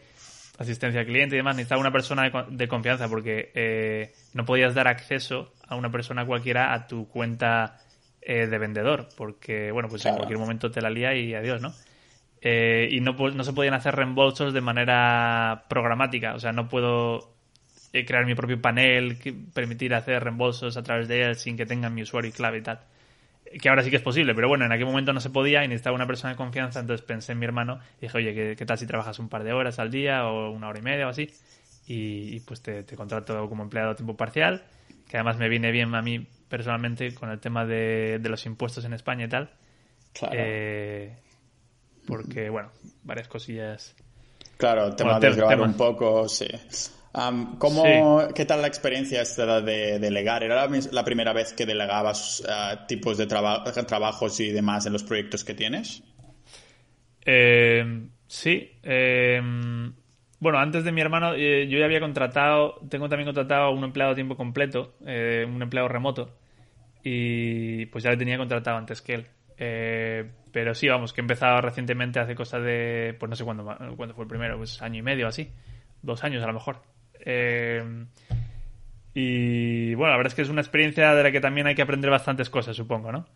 asistencia al cliente y demás, necesitaba una persona de, confianza porque eh, no podías dar acceso a una persona cualquiera a tu cuenta de vendedor porque, bueno, pues en cualquier momento te la lía y adiós, ¿no? y no, no se podían hacer reembolsos de manera programática, o sea, no puedo eh, crear mi propio panel, permitir hacer reembolsos a través de él sin que tengan mi usuario y clave y tal. Que ahora sí que es posible, pero bueno, en aquel momento no se podía y necesitaba una persona de confianza, entonces pensé en mi hermano y dije, oye, ¿qué, tal si trabajas un par de horas al día o una hora y media o así? Y, pues te, contrato como empleado a tiempo parcial, que además me viene bien a mí personalmente con el tema de, los impuestos en España y tal. Claro. Eh, porque, bueno, varias cosillas. Claro, el tema de grabar un poco, sí. ¿Cómo, ¿Qué tal la experiencia esta de delegar? ¿Era la, primera vez que delegabas eh, tipos de trabajos y demás en los proyectos que tienes? Eh, sí. Em, bueno, antes de mi hermano, eh, yo ya había contratado, tengo también contratado a un empleado a tiempo completo, un empleado remoto, y pues ya le tenía contratado antes que él. pero sí, vamos, que he empezado recientemente hace cosas de, pues no sé cuándo, cuándo fue el primero, pues año y medio así, dos años a lo mejor. Eh, y bueno, la verdad es que es una experiencia de la que también hay que aprender bastantes cosas, supongo, ¿no?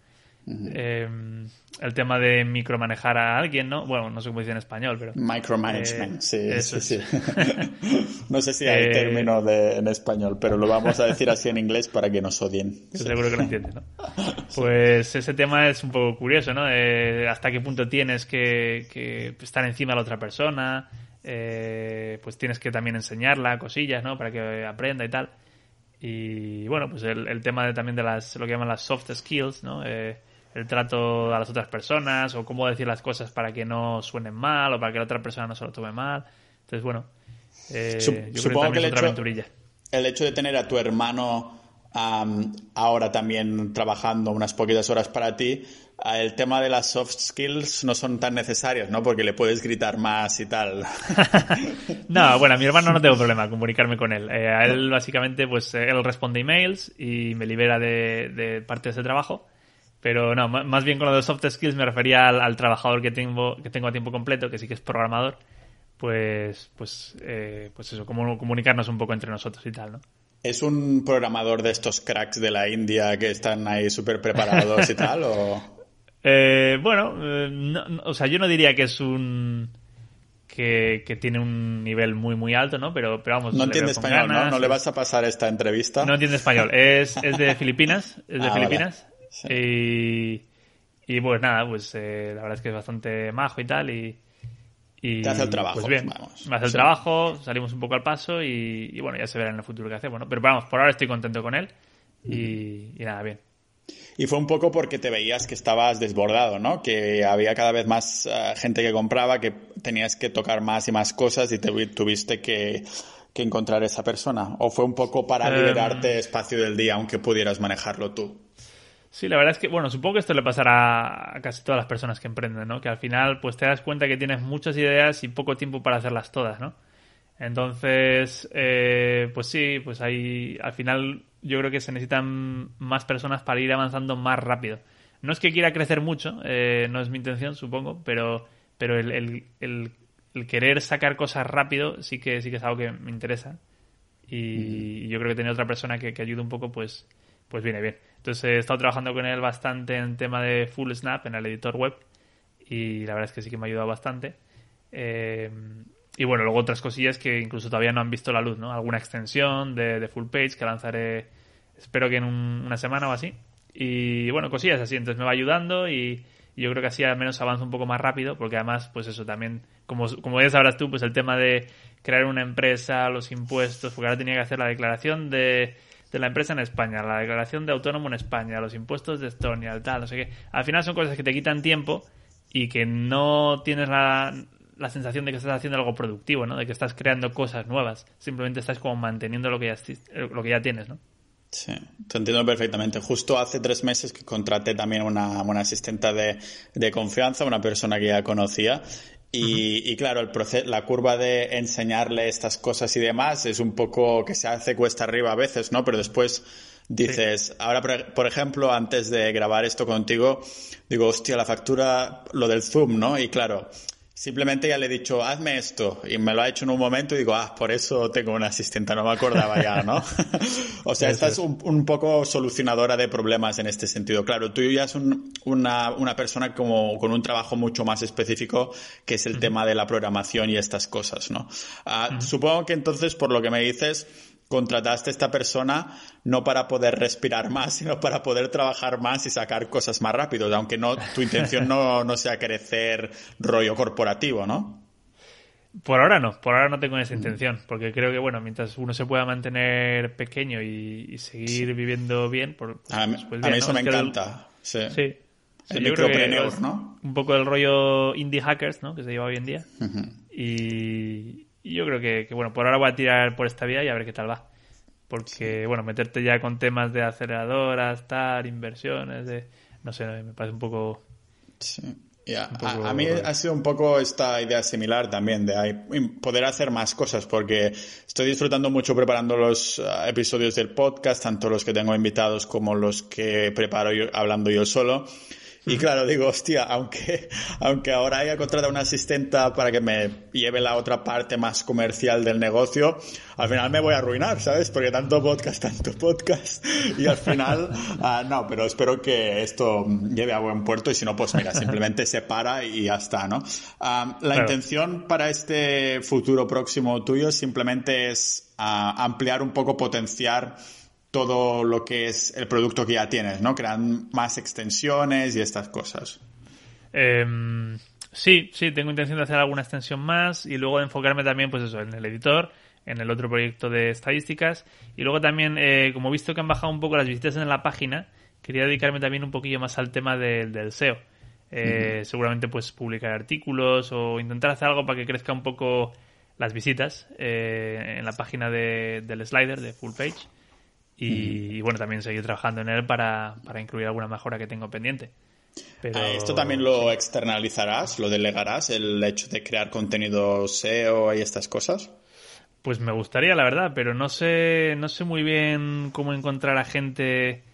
Eh, el tema de micromanejar a alguien, ¿no? Bueno, no sé cómo dice en español, pero... Micromanagement, eh, sí, sí, no sé si hay término de, en español, pero lo vamos a decir así en inglés para que nos odien. Seguro que lo entienden, ¿no? Pues ese tema es un poco curioso, ¿no? hasta qué punto tienes que, que estar encima de la otra persona, eh, pues tienes que también enseñarla cosillas, ¿no? Para que aprenda y tal. Y bueno, pues el, tema de, también de las, lo que llaman las soft skills, ¿no? Eh, el trato a las otras personas o cómo decir las cosas para que no suenen mal o para que la otra persona no se lo tome mal. Entonces, bueno, eh, yo supongo que, el, hecho, el hecho de tener a tu hermano ahora también trabajando unas poquitas horas para ti, el tema de las soft skills no son tan necesarias, ¿no? Porque le puedes gritar más y tal. no, bueno, a mi hermano no tengo problema comunicarme con él. Eh, a él básicamente, pues él responde emails y me libera de, de ese trabajo. Pero no, más bien con lo de soft skills me refería al, trabajador que tengo, que tengo a tiempo completo, que sí que es programador. Pues, pues, eh, pues eso, como comunicarnos un poco entre nosotros y tal, ¿no? ¿Es un programador de estos cracks de la India que están ahí súper preparados y tal? O... Eh, bueno, eh, o sea, yo no diría que es un... Que, tiene un nivel muy, muy alto, ¿no? Pero, pero vamos... No entiende español, ¿no? No le vas a pasar esta entrevista. No entiende español. Es, es de Filipinas. Es de ah, Filipinas. Y, y pues nada, pues eh, la verdad es que es bastante majo y tal. Y, Y, Te hace el trabajo, Pues bien, vamos. me hace el Sí. trabajo, salimos un poco al paso y, y bueno, ya se verá en el futuro qué hacemos, ¿no? Pero vamos, por ahora estoy contento con él y, y nada, bien. Y fue un poco porque te veías que estabas desbordado, ¿no? Que había cada vez más eh, gente que compraba, que tenías que tocar más y más cosas y te vi- tuviste que, que encontrar esa persona. ¿O fue un poco para Em. liberarte espacio del día, aunque pudieras manejarlo tú? Sí, la verdad es que, bueno, supongo que esto le pasará a casi todas las personas que emprenden, ¿no? Que al final, pues te das cuenta que tienes muchas ideas y poco tiempo para hacerlas todas, ¿no? Entonces, eh, pues sí, pues ahí, al final, yo creo que se necesitan más personas para ir avanzando más rápido. No es que quiera crecer mucho, eh, no es mi intención, supongo, pero, pero el, el- el- el querer sacar cosas rápido sí que, sí que es algo que me interesa. Y yo creo que tener otra persona que, que ayude un poco, pues, pues viene bien. Entonces he estado trabajando con él bastante en tema de Full Snap, en el editor web, y la verdad es que sí que me ha ayudado bastante. Eh, y bueno, luego otras cosillas que incluso todavía no han visto la luz, ¿no? Alguna extensión de, de Full Page que lanzaré, espero que en un- una semana o así. Y bueno, cosillas así, entonces me va ayudando y, y yo creo que así al menos avanzo un poco más rápido, porque además, pues eso también, como, como ya sabrás tú, pues el tema de crear una empresa, los impuestos, porque ahora tenía que hacer la declaración de, de la empresa en España, la declaración de autónomo en España, los impuestos de Estonia, el tal, no sé qué. Al final son cosas que te quitan tiempo y que no tienes la, la sensación de que estás haciendo algo productivo, ¿no? De que estás creando cosas nuevas. Simplemente estás como manteniendo lo que ya, lo que ya tienes, ¿no? Sí, te entiendo perfectamente. Justo hace tres meses que contraté también una, una asistente de, de confianza, una persona que ya conocía. Y, y claro, el proceso, la curva de enseñarle estas cosas y demás es un poco que se hace cuesta arriba a veces, ¿no? Pero después dices, ahora, por, por ejemplo, antes de grabar esto contigo, digo, hostia, la factura, lo del Zoom, ¿no? Y claro, Simplemente ya le he dicho, hazme esto. Y me lo ha hecho en un momento y digo, ah, por eso tengo una asistente, no me acordaba ya, ¿no? o sea, esta es un, un, poco solucionadora de problemas en este sentido. Claro, tú ya es un, una, una, persona como con un trabajo mucho más específico, que es el uh -huh. tema de la programación y estas cosas, ¿no? Uh, uh -huh. Supongo que entonces, por lo que me dices, contrataste a esta persona no para poder respirar más, sino para poder trabajar más y sacar cosas más rápido, aunque no tu intención no, no sea crecer rollo corporativo, ¿no? Por ahora no, por ahora no tengo esa intención, porque creo que, bueno, mientras uno se pueda mantener pequeño y, y seguir sí. viviendo bien, por, pues, a, mí, pues bien, a mí eso ¿no? me es encanta. El, sí. sí. El micropreneur, ¿no? Un poco el rollo indie hackers, ¿no? Que se lleva hoy en día. Uh -huh. y, y, yo creo que, que, bueno, por ahora voy a tirar por esta vía y a ver qué tal va. Porque, sí. bueno, meterte ya con temas de aceleradoras, tal, inversiones, de... No sé, me parece un poco... Sí. Yeah. A, a, mí ha sido un poco esta idea similar también de poder hacer más cosas porque estoy disfrutando mucho preparando los uh, episodios del podcast, tanto los que tengo invitados como los que preparo yo, hablando yo solo. Y claro, digo, hostia, aunque, aunque ahora haya contratado una asistenta para que me lleve la otra parte más comercial del negocio, al final me voy a arruinar, ¿sabes? Porque tanto podcast, tanto podcast. Y al final, uh, no, pero espero que esto lleve a buen puerto y si no, pues mira, simplemente se para y ya está, ¿no? Um, la claro. intención para este futuro próximo tuyo simplemente es uh, ampliar un poco, potenciar todo lo que es el producto que ya tienes, ¿no? Crean más extensiones y estas cosas. Eh, sí, sí, tengo intención de hacer alguna extensión más y luego de enfocarme también, pues eso, en el editor, en el otro proyecto de estadísticas y luego también, eh, como he visto que han bajado un poco las visitas en la página, quería dedicarme también un poquillo más al tema de, del SEO. Eh, uh -huh. Seguramente pues publicar artículos o intentar hacer algo para que crezca un poco las visitas eh, en la página de, del slider de full page. Y, y, bueno, también seguir trabajando en él para, para incluir alguna mejora que tengo pendiente. Pero, ¿Esto también lo externalizarás, lo delegarás, el hecho de crear contenido SEO y estas cosas? Pues me gustaría, la verdad, pero no sé, no sé muy bien cómo encontrar a gente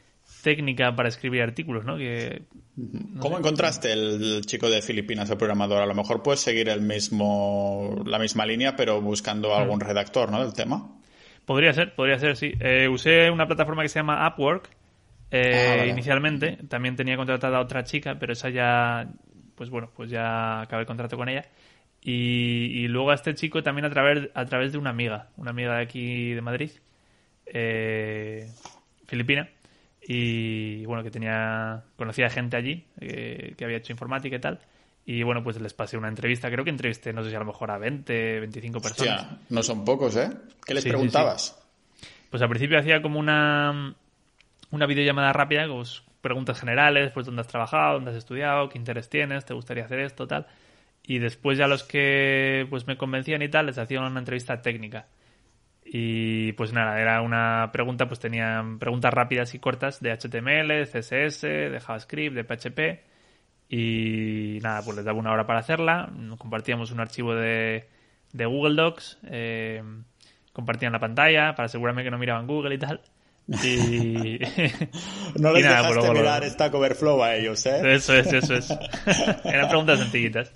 técnica para escribir artículos, ¿no? Que, no ¿Cómo sé. encontraste el chico de Filipinas, el programador? A lo mejor puedes seguir el mismo, la misma línea, pero buscando algún mm. redactor, ¿no? Del tema. Podría ser, podría ser, sí. Eh, usé una plataforma que se llama Upwork eh, ah, vale. inicialmente. También tenía contratada a otra chica, pero esa ya, pues bueno, pues ya acabé el contrato con ella. Y, y luego a este chico también a través, a través de una amiga, una amiga de aquí de Madrid, eh, filipina. Y bueno, que tenía, conocía gente allí, eh, que había hecho informática y tal. Y bueno, pues les pasé una entrevista. Creo que entrevisté, no sé si a lo mejor a 20, 25 personas. Hostia, no son pocos, ¿eh? ¿Qué les preguntabas? Pues al principio hacía como una, una videollamada rápida, pues, preguntas generales, pues dónde has trabajado, dónde has estudiado, qué interés tienes, te gustaría hacer esto, tal. Y después ya los que pues me convencían y tal, les hacían una entrevista técnica. Y pues nada, era una pregunta, pues tenían preguntas rápidas y cortas de HTML, CSS, de JavaScript, de PHP. Y nada, pues les daba una hora para hacerla. Compartíamos un archivo de, de Google Docs. Eh, compartían la pantalla para asegurarme que no miraban Google y tal. Y... no les dejaste mirar Stack Overflow a ellos, ¿eh? Eso es, eso es. Eran preguntas sencillitas.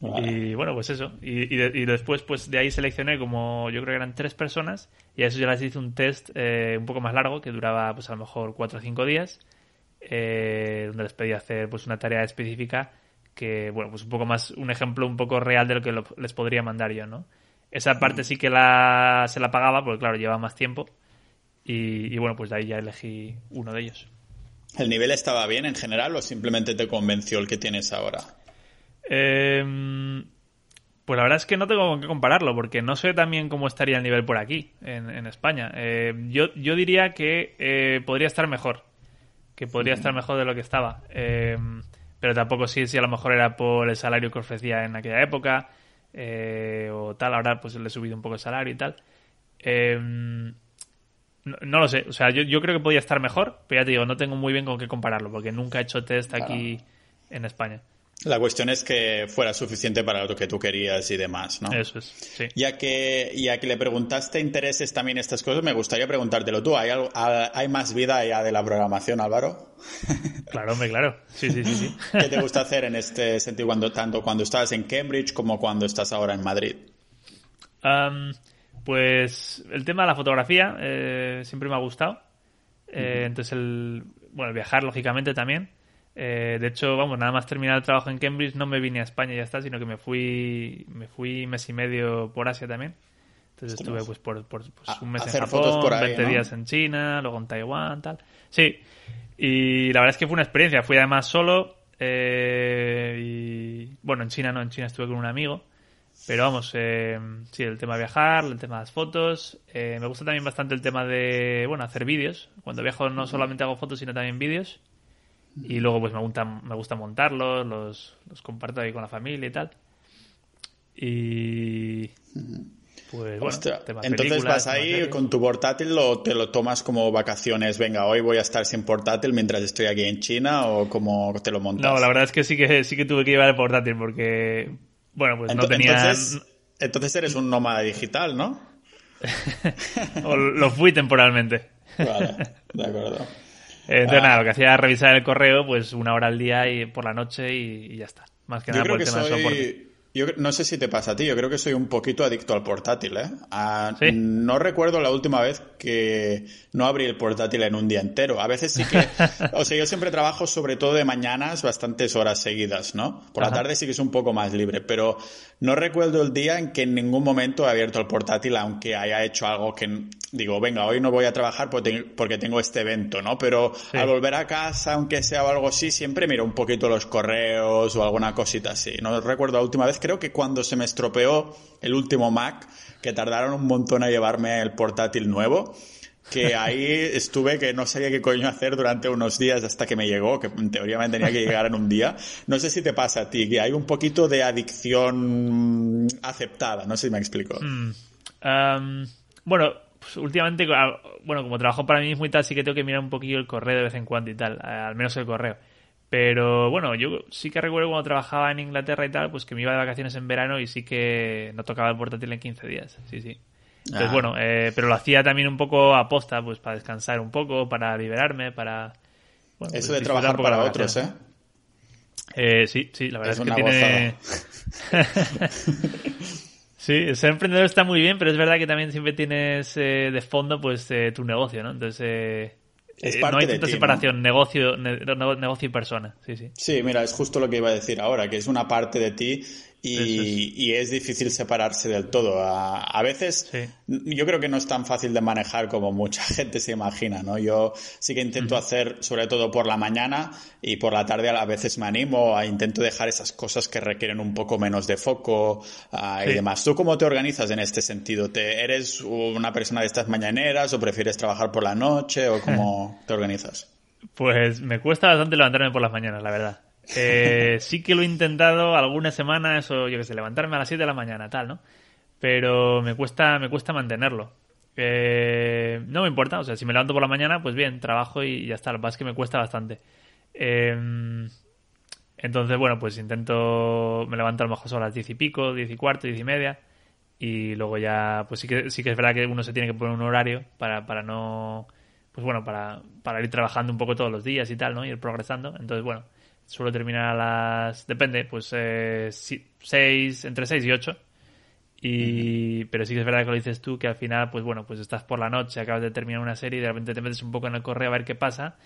Y bueno, pues eso. Y, después, pues de ahí seleccioné como yo creo que eran tres personas y a eso ya les hice un test eh, un poco más largo que duraba pues a lo mejor cuatro o cinco días, eh, donde les pedí hacer pues una tarea específica que, bueno, pues un poco más, un ejemplo un poco real de lo que les podría mandar yo, ¿no? Esa parte sí que la, se la pagaba porque claro, lleva más tiempo y, y bueno, pues de ahí ya elegí uno de ellos. ¿El nivel estaba bien en general o simplemente te convenció el que tienes ahora? Eh, pues la verdad es que no tengo con qué compararlo, porque no sé también cómo estaría el nivel por aquí, en, España. Eh, yo, yo diría que eh, podría estar mejor, que podría estar mejor de lo que estaba. Eh, pero tampoco sé si a lo mejor era por el salario que ofrecía en aquella época, o tal, ahora pues le he subido un poco el salario y tal. No, lo sé, o sea, yo, yo, creo que podría estar mejor, pero ya te digo, no tengo muy bien con qué compararlo, porque nunca he hecho test aquí en España. La cuestión es que fuera suficiente para lo que tú querías y demás, ¿no? Eso es, sí. Ya que, ya que le preguntaste intereses también estas cosas, me gustaría preguntártelo tú. ¿Hay, algo, ¿Hay más vida allá de la programación, Álvaro? Claro, hombre, claro. Sí, sí, sí, sí. ¿Qué te gusta hacer en este sentido, cuando, tanto cuando estás en Cambridge como cuando estás ahora en Madrid? pues el tema de la fotografía eh, siempre me ha gustado. Eh, entonces, el, bueno, el viajar, lógicamente, también. Eh, de hecho, vamos, nada más terminar el trabajo en Cambridge no me vine a España y ya está, sino que me fui me fui mes y medio por Asia también. Entonces estuve pues por, pues, un mes en Japón, 20 días en China, luego en Taiwán, tal. Sí, y la verdad es que fue una experiencia. Fui además solo eh, y bueno, en China no, en China estuve con un amigo. Pero vamos, eh, sí, el tema de viajar, el tema de las fotos. Eh, me gusta también bastante el tema de, bueno, hacer vídeos. Cuando viajo no solamente hago fotos, sino también vídeos. Y luego pues me gusta, me gusta montarlos, los, los comparto ahí con la familia y tal. Y... Pues bueno, entonces vas ahí con tu portátil o te lo tomas como vacaciones, venga, hoy voy a estar sin portátil mientras estoy aquí en China o cómo te lo montas? No, la verdad es que sí que sí que tuve que llevar el portátil porque bueno, pues no tenía entonces, entonces eres un nómada digital, ¿no? o lo fui temporalmente. Vale, de acuerdo. Entonces, nada, lo que hacía era revisar el correo, pues una hora al día y por la noche y, ya está. Más que nada por el tema de soporte. Yo no sé si te pasa a ti, yo creo que soy un poquito adicto al portátil, ¿eh? Ah, no recuerdo la última vez que no abrí el portátil en un día entero. A veces sí que... o sea, yo siempre trabajo sobre todo de mañanas bastantes horas seguidas, ¿no? Por la tarde sí que es un poco más libre, pero no recuerdo el día en que en ningún momento he abierto el portátil, aunque haya hecho algo que digo, venga, hoy no voy a trabajar porque tengo este evento, ¿no? Pero al volver a casa, aunque sea algo así, siempre miro un poquito los correos o alguna cosita así. No recuerdo la última vez creo que cuando se me estropeó el último Mac, que tardaron un montón a llevarme el portátil nuevo, que ahí estuve que no sabía qué coño hacer durante unos días hasta que me llegó, que en teoría me tenía que llegar en un día. No sé si te pasa a ti, que hay un poquito de adicción aceptada, no sé si me explico. Hmm. bueno, pues últimamente, ah, bueno, como trabajo para mí mismo y tal, sí que tengo que mirar un poquillo el correo de vez en cuando y tal, al menos el correo. Pero bueno, yo sí que recuerdo cuando trabajaba en Inglaterra y tal, pues que me iba de vacaciones en verano y sí que no tocaba el portátil en 15 días. Sí, sí. Entonces, ah. bueno, eh, pero lo hacía también un poco a posta, pues para descansar un poco, para liberarme, para... Bueno, Eso pues, de trabajar para otros, ¿eh? ¿eh? Sí, sí, la verdad es, que tiene... sí, ser emprendedor está muy bien, pero es verdad que también siempre tienes eh, de fondo pues tu negocio, ¿no? Entonces eh, no hay tanta separación, negocio, negocio y persona. Sí, sí. Sí, mira, es justo lo que iba a decir ahora, que es una parte de ti y, es difícil separarse del todo. A, veces yo creo que no es tan fácil de manejar como mucha gente se imagina, ¿no? Yo sí que intento hacer, sobre todo por la mañana y por la tarde a veces me animo, a intento dejar esas cosas que requieren un poco menos de foco ah, y demás. ¿Tú cómo te organizas en este sentido? ¿Te, ¿Eres una persona de estas mañaneras o prefieres trabajar por la noche o cómo te organizas? Pues me cuesta bastante levantarme por las mañanas, la verdad. Eh, sí que lo he intentado algunas semanas o yo que sé, levantarme a las 7 de la mañana, tal, ¿no? Pero me cuesta, me cuesta mantenerlo. Eh, no me importa, o sea, si me levanto por la mañana, pues bien, trabajo y ya está. Lo que pasa es que me cuesta bastante. Eh, entonces, bueno, pues intento, me levanto a lo mejor a las 10 y pico, 10 y cuarto, 10 y media. Y luego ya, pues sí que, sí que es verdad que uno se tiene que poner un horario para, para no, pues bueno, para, para ir trabajando un poco todos los días y tal, ¿no? Ir progresando. Entonces, bueno, suelo terminar a las... Depende, pues eh, seis, entre 6 y 8. Y, pero sí que es verdad que lo dices tú, que al final, pues bueno, pues estás por la noche, acabas de terminar una serie y de repente te metes un poco en el correo a ver qué pasa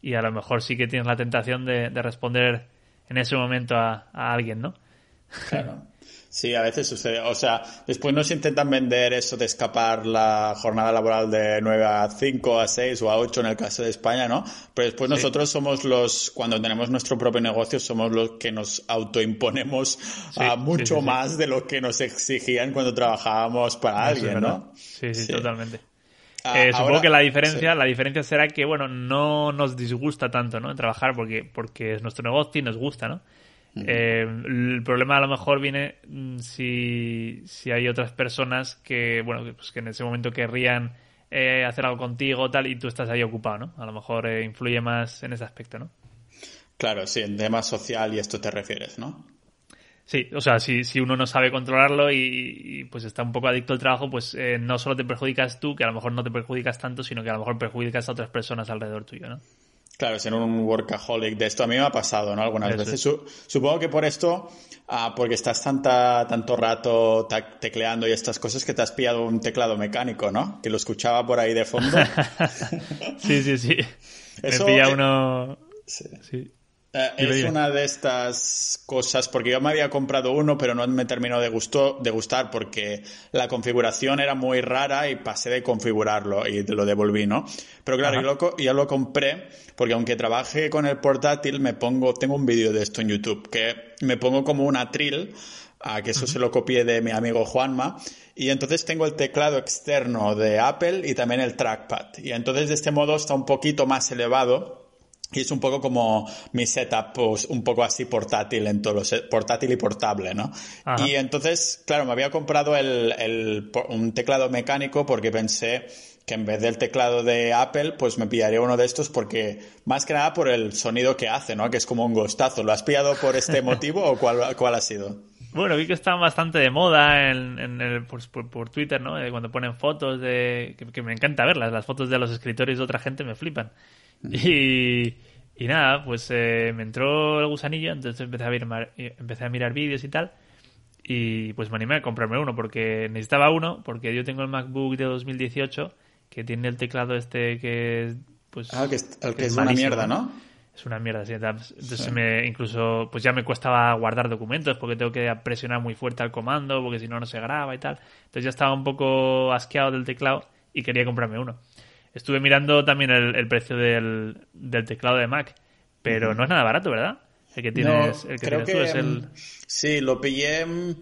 y a lo mejor sí que tienes la tentación de, responder en ese momento a, a alguien, ¿no? Claro. Sí, a veces sucede. O sea, después nos intentan vender eso de escapar la jornada laboral de 9 a 5, a 6 o a 8 en el caso de España, ¿no? Pero después nosotros somos los, cuando tenemos nuestro propio negocio, somos los que nos autoimponemos a mucho más de lo que nos exigían cuando trabajábamos para alguien, ¿no? Sí, sí, totalmente. Ah, eh, supongo que la diferencia, la diferencia será que, bueno, no nos disgusta tanto, ¿no? Trabajar porque, porque es nuestro negocio y nos gusta, ¿no? Eh, el problema a lo mejor viene mm, si, si hay otras personas que, bueno, pues que en ese momento querrían eh, hacer algo contigo tal y tú estás ahí ocupado, ¿no? A lo mejor eh, influye más en ese aspecto, ¿no? Claro, sí, en tema social y esto te refieres, ¿no? Sí, o sea, si, si uno no sabe controlarlo y, pues está un poco adicto al trabajo, pues no solo te perjudicas tú, que a lo mejor no te perjudicas tanto, sino que a lo mejor perjudicas a otras personas alrededor tuyo, ¿no? Claro, ser un workaholic de esto a mí me ha pasado, ¿no? Algunas veces. supongo que por esto, ah, porque estás tanta, tanto rato tecleando y estas cosas que te has pillado un teclado mecánico, ¿no? Que lo escuchaba por ahí de fondo. sí, sí, sí. Eso, me pilla uno... sí. Eh, es una de estas cosas, porque yo me había comprado uno, pero no me terminó de, gusto, de gustar porque la configuración era muy rara y pasé de configurarlo y lo devolví, ¿no? Pero claro, yo lo, yo lo, compré porque aunque trabaje con el portátil, me pongo, tengo un vídeo de esto en YouTube, que me pongo como una trill, a que eso se lo copié de mi amigo Juanma, y entonces tengo el teclado externo de Apple y también el trackpad. Y entonces de este modo está un poquito más elevado y es un poco como mi setup, pues, un poco así portátil en todos los, portátil y portable, ¿no? Y entonces, claro, me había comprado el, el, un teclado mecánico porque pensé que en vez del teclado de Apple, pues me pillaría uno de estos porque, más que nada por el sonido que hace, ¿no? Que es como un gostazo. ¿Lo has pillado por este motivo o cuál, cuál ha sido? Bueno, vi que están bastante de moda en, en el, por, por, Twitter, ¿no? Cuando ponen fotos de... Que, que, me encanta verlas, las fotos de los escritores de otra gente me flipan. Y, y nada, pues eh, me entró el gusanillo, entonces empecé a, mirar, empecé a mirar vídeos y tal. Y pues me animé a comprarme uno porque necesitaba uno, porque yo tengo el MacBook de 2018 que tiene el teclado este que es. Pues, ah, que es, el que, es, una mierda, ¿no? Es una mierda, sí. Entonces me, incluso pues ya me costaba guardar documentos porque tengo que presionar muy fuerte al comando porque si no no se graba y tal. Entonces ya estaba un poco asqueado del teclado y quería comprarme uno. Estuve mirando también el, precio del, teclado de Mac, pero no es nada barato, ¿verdad? El que tienes, el que tienes tú es el... Sí, lo pillé... Mm,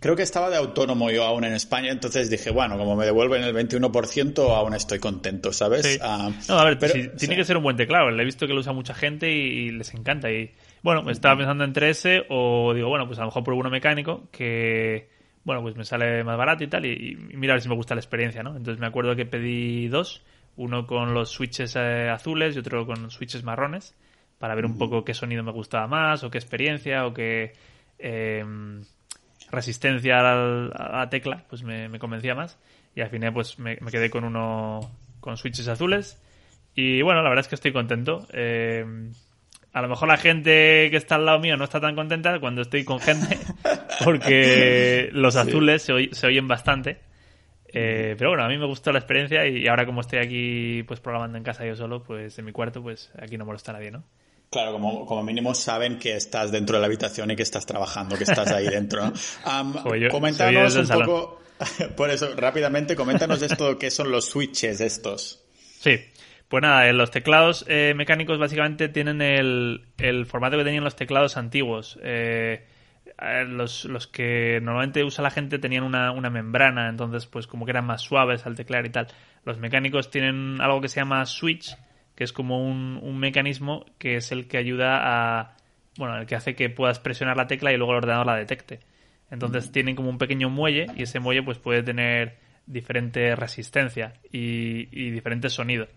creo que estaba de autónomo yo aún en España, entonces dije, bueno, como me devuelven el 21%, aún estoy contento, ¿sabes? Ah, no, a ver, pero, tiene que ser un buen teclado. Le he visto que lo usa mucha gente y, les encanta. Y bueno, estaba pensando entre ese o digo, bueno, pues a lo mejor por uno mecánico que, bueno, pues me sale más barato y tal. Y, y mira a ver si me gusta la experiencia, ¿no? Entonces me acuerdo que pedí dos uno con los switches eh, azules y otro con switches marrones, para ver un poco qué sonido me gustaba más, o qué experiencia, o qué em, resistencia a la, tecla, pues me, convencía más. Y al final pues me, quedé con uno con switches azules. Y bueno, la verdad es que estoy contento. Em, a lo mejor la gente que está al lado mío no está tan contenta cuando estoy con gente, porque los azules se oyen bastante. Eh, pero bueno, a mí me gustó la experiencia y ahora como estoy aquí pues programando en casa yo solo, pues en mi cuarto, pues aquí no molesta a nadie, ¿no? Claro, como, como mínimo saben que estás dentro de la habitación y que estás trabajando, que estás ahí dentro. ¿no? Um, coméntanos un poco, por eso, rápidamente, coméntanos esto, ¿qué son los switches estos? Sí, pues nada, los teclados eh, mecánicos básicamente tienen el, el, formato que tenían los teclados antiguos. Eh, los, los, que normalmente usa la gente tenían una, una, membrana, entonces pues como que eran más suaves al teclar y tal. Los mecánicos tienen algo que se llama switch, que es como un, un mecanismo que es el que ayuda a... Bueno, el que hace que puedas presionar la tecla y luego el ordenador la detecte. Entonces tienen como un pequeño muelle y ese muelle pues puede tener diferente resistencia y, y diferentes sonidos.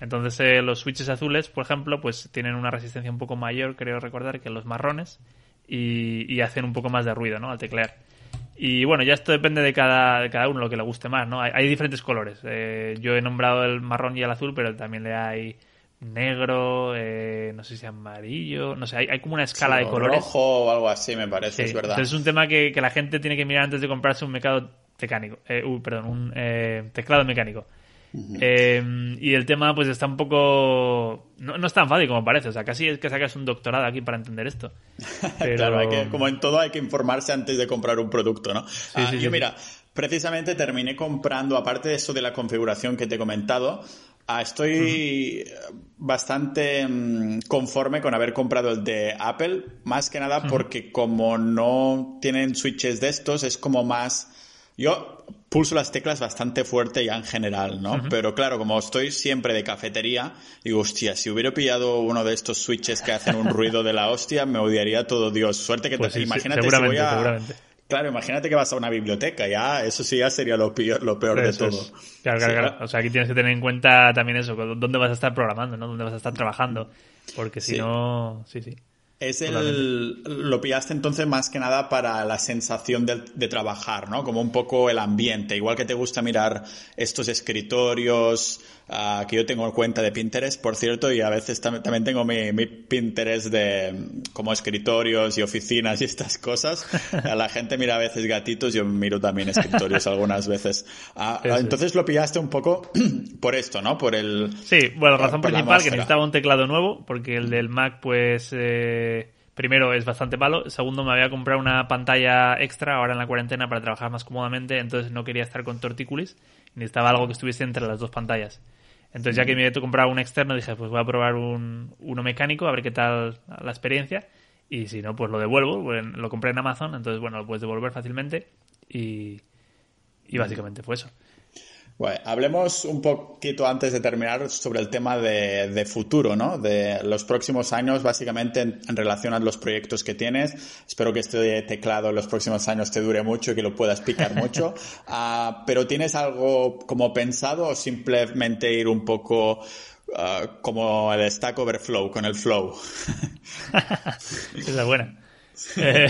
Entonces eh, los switches azules, por ejemplo, pues tienen una resistencia un poco mayor, creo recordar, que los marrones y, hacen un poco más de ruido, ¿no? Al teclear. Y bueno, ya esto depende de cada, de cada uno, lo que le guste más, ¿no? Hay, diferentes colores. Eh, yo he nombrado el marrón y el azul, pero también le hay negro, eh, no sé si amarillo, no sé, hay, como una escala de colores. Rojo o algo así, me parece, es verdad. es un tema que, que, la gente tiene que mirar antes de comprarse un mercado mecánico, eh, perdón, un eh, teclado mecánico. Em, y el tema pues está un poco... No, no, es tan fácil como parece, o sea, casi es que sacas un doctorado aquí para entender esto. claro, como en todo hay que informarse antes de comprar un producto, ¿no? Ah, yo mira, precisamente terminé comprando, aparte de eso de la configuración que te he comentado, ah, estoy bastante mm, conforme con haber comprado el de Apple, más que nada porque como no tienen switches de estos, es como más... Yo pulso las teclas bastante fuerte ya en general, ¿no? Pero claro, como estoy siempre de cafetería, digo, hostia, si hubiera pillado uno de estos switches que hacen un ruido de la hostia, me odiaría todo Dios. Suerte que pues te... imagínate si voy a... Claro, imagínate que vas a una biblioteca, ya, eso sí ya sería lo peor, lo peor de todo. Claro, claro, claro. O sea, aquí tienes que tener en cuenta también eso, dónde vas a estar programando, ¿no? Dónde vas a estar trabajando. Porque si no, sí, sí. Es el, lo pillaste entonces más que nada para la sensación de, de, trabajar, ¿no? Como un poco el ambiente. Igual que te gusta mirar estos escritorios, uh, que yo tengo cuenta de Pinterest, por cierto, y a veces también tengo mi, mi, Pinterest de como escritorios y oficinas y estas cosas. La gente mira a veces gatitos, yo miro también escritorios algunas veces. Uh, entonces lo pillaste un poco por esto, ¿no? Por el... Sí, bueno, la razón principal que necesitaba un teclado nuevo, porque el del Mac, pues... Eh primero es bastante malo, segundo me había comprado una pantalla extra ahora en la cuarentena para trabajar más cómodamente, entonces no quería estar con tortícolis, necesitaba algo que estuviese entre las dos pantallas. Entonces ya que me he comprado un externo dije pues voy a probar un, uno mecánico a ver qué tal la experiencia y si no pues lo devuelvo, lo compré en Amazon, entonces bueno lo puedes devolver fácilmente y, y básicamente fue eso. Bueno, hablemos un poquito antes de terminar sobre el tema de, futuro, ¿no? De los próximos años, básicamente en, relación a los proyectos que tienes. Espero que este teclado en los próximos años te dure mucho y que lo puedas picar mucho. Uh, pero ¿tienes algo como pensado o simplemente ir un poco uh, como el Stack Overflow, con el flow? Esa es buena. Eh,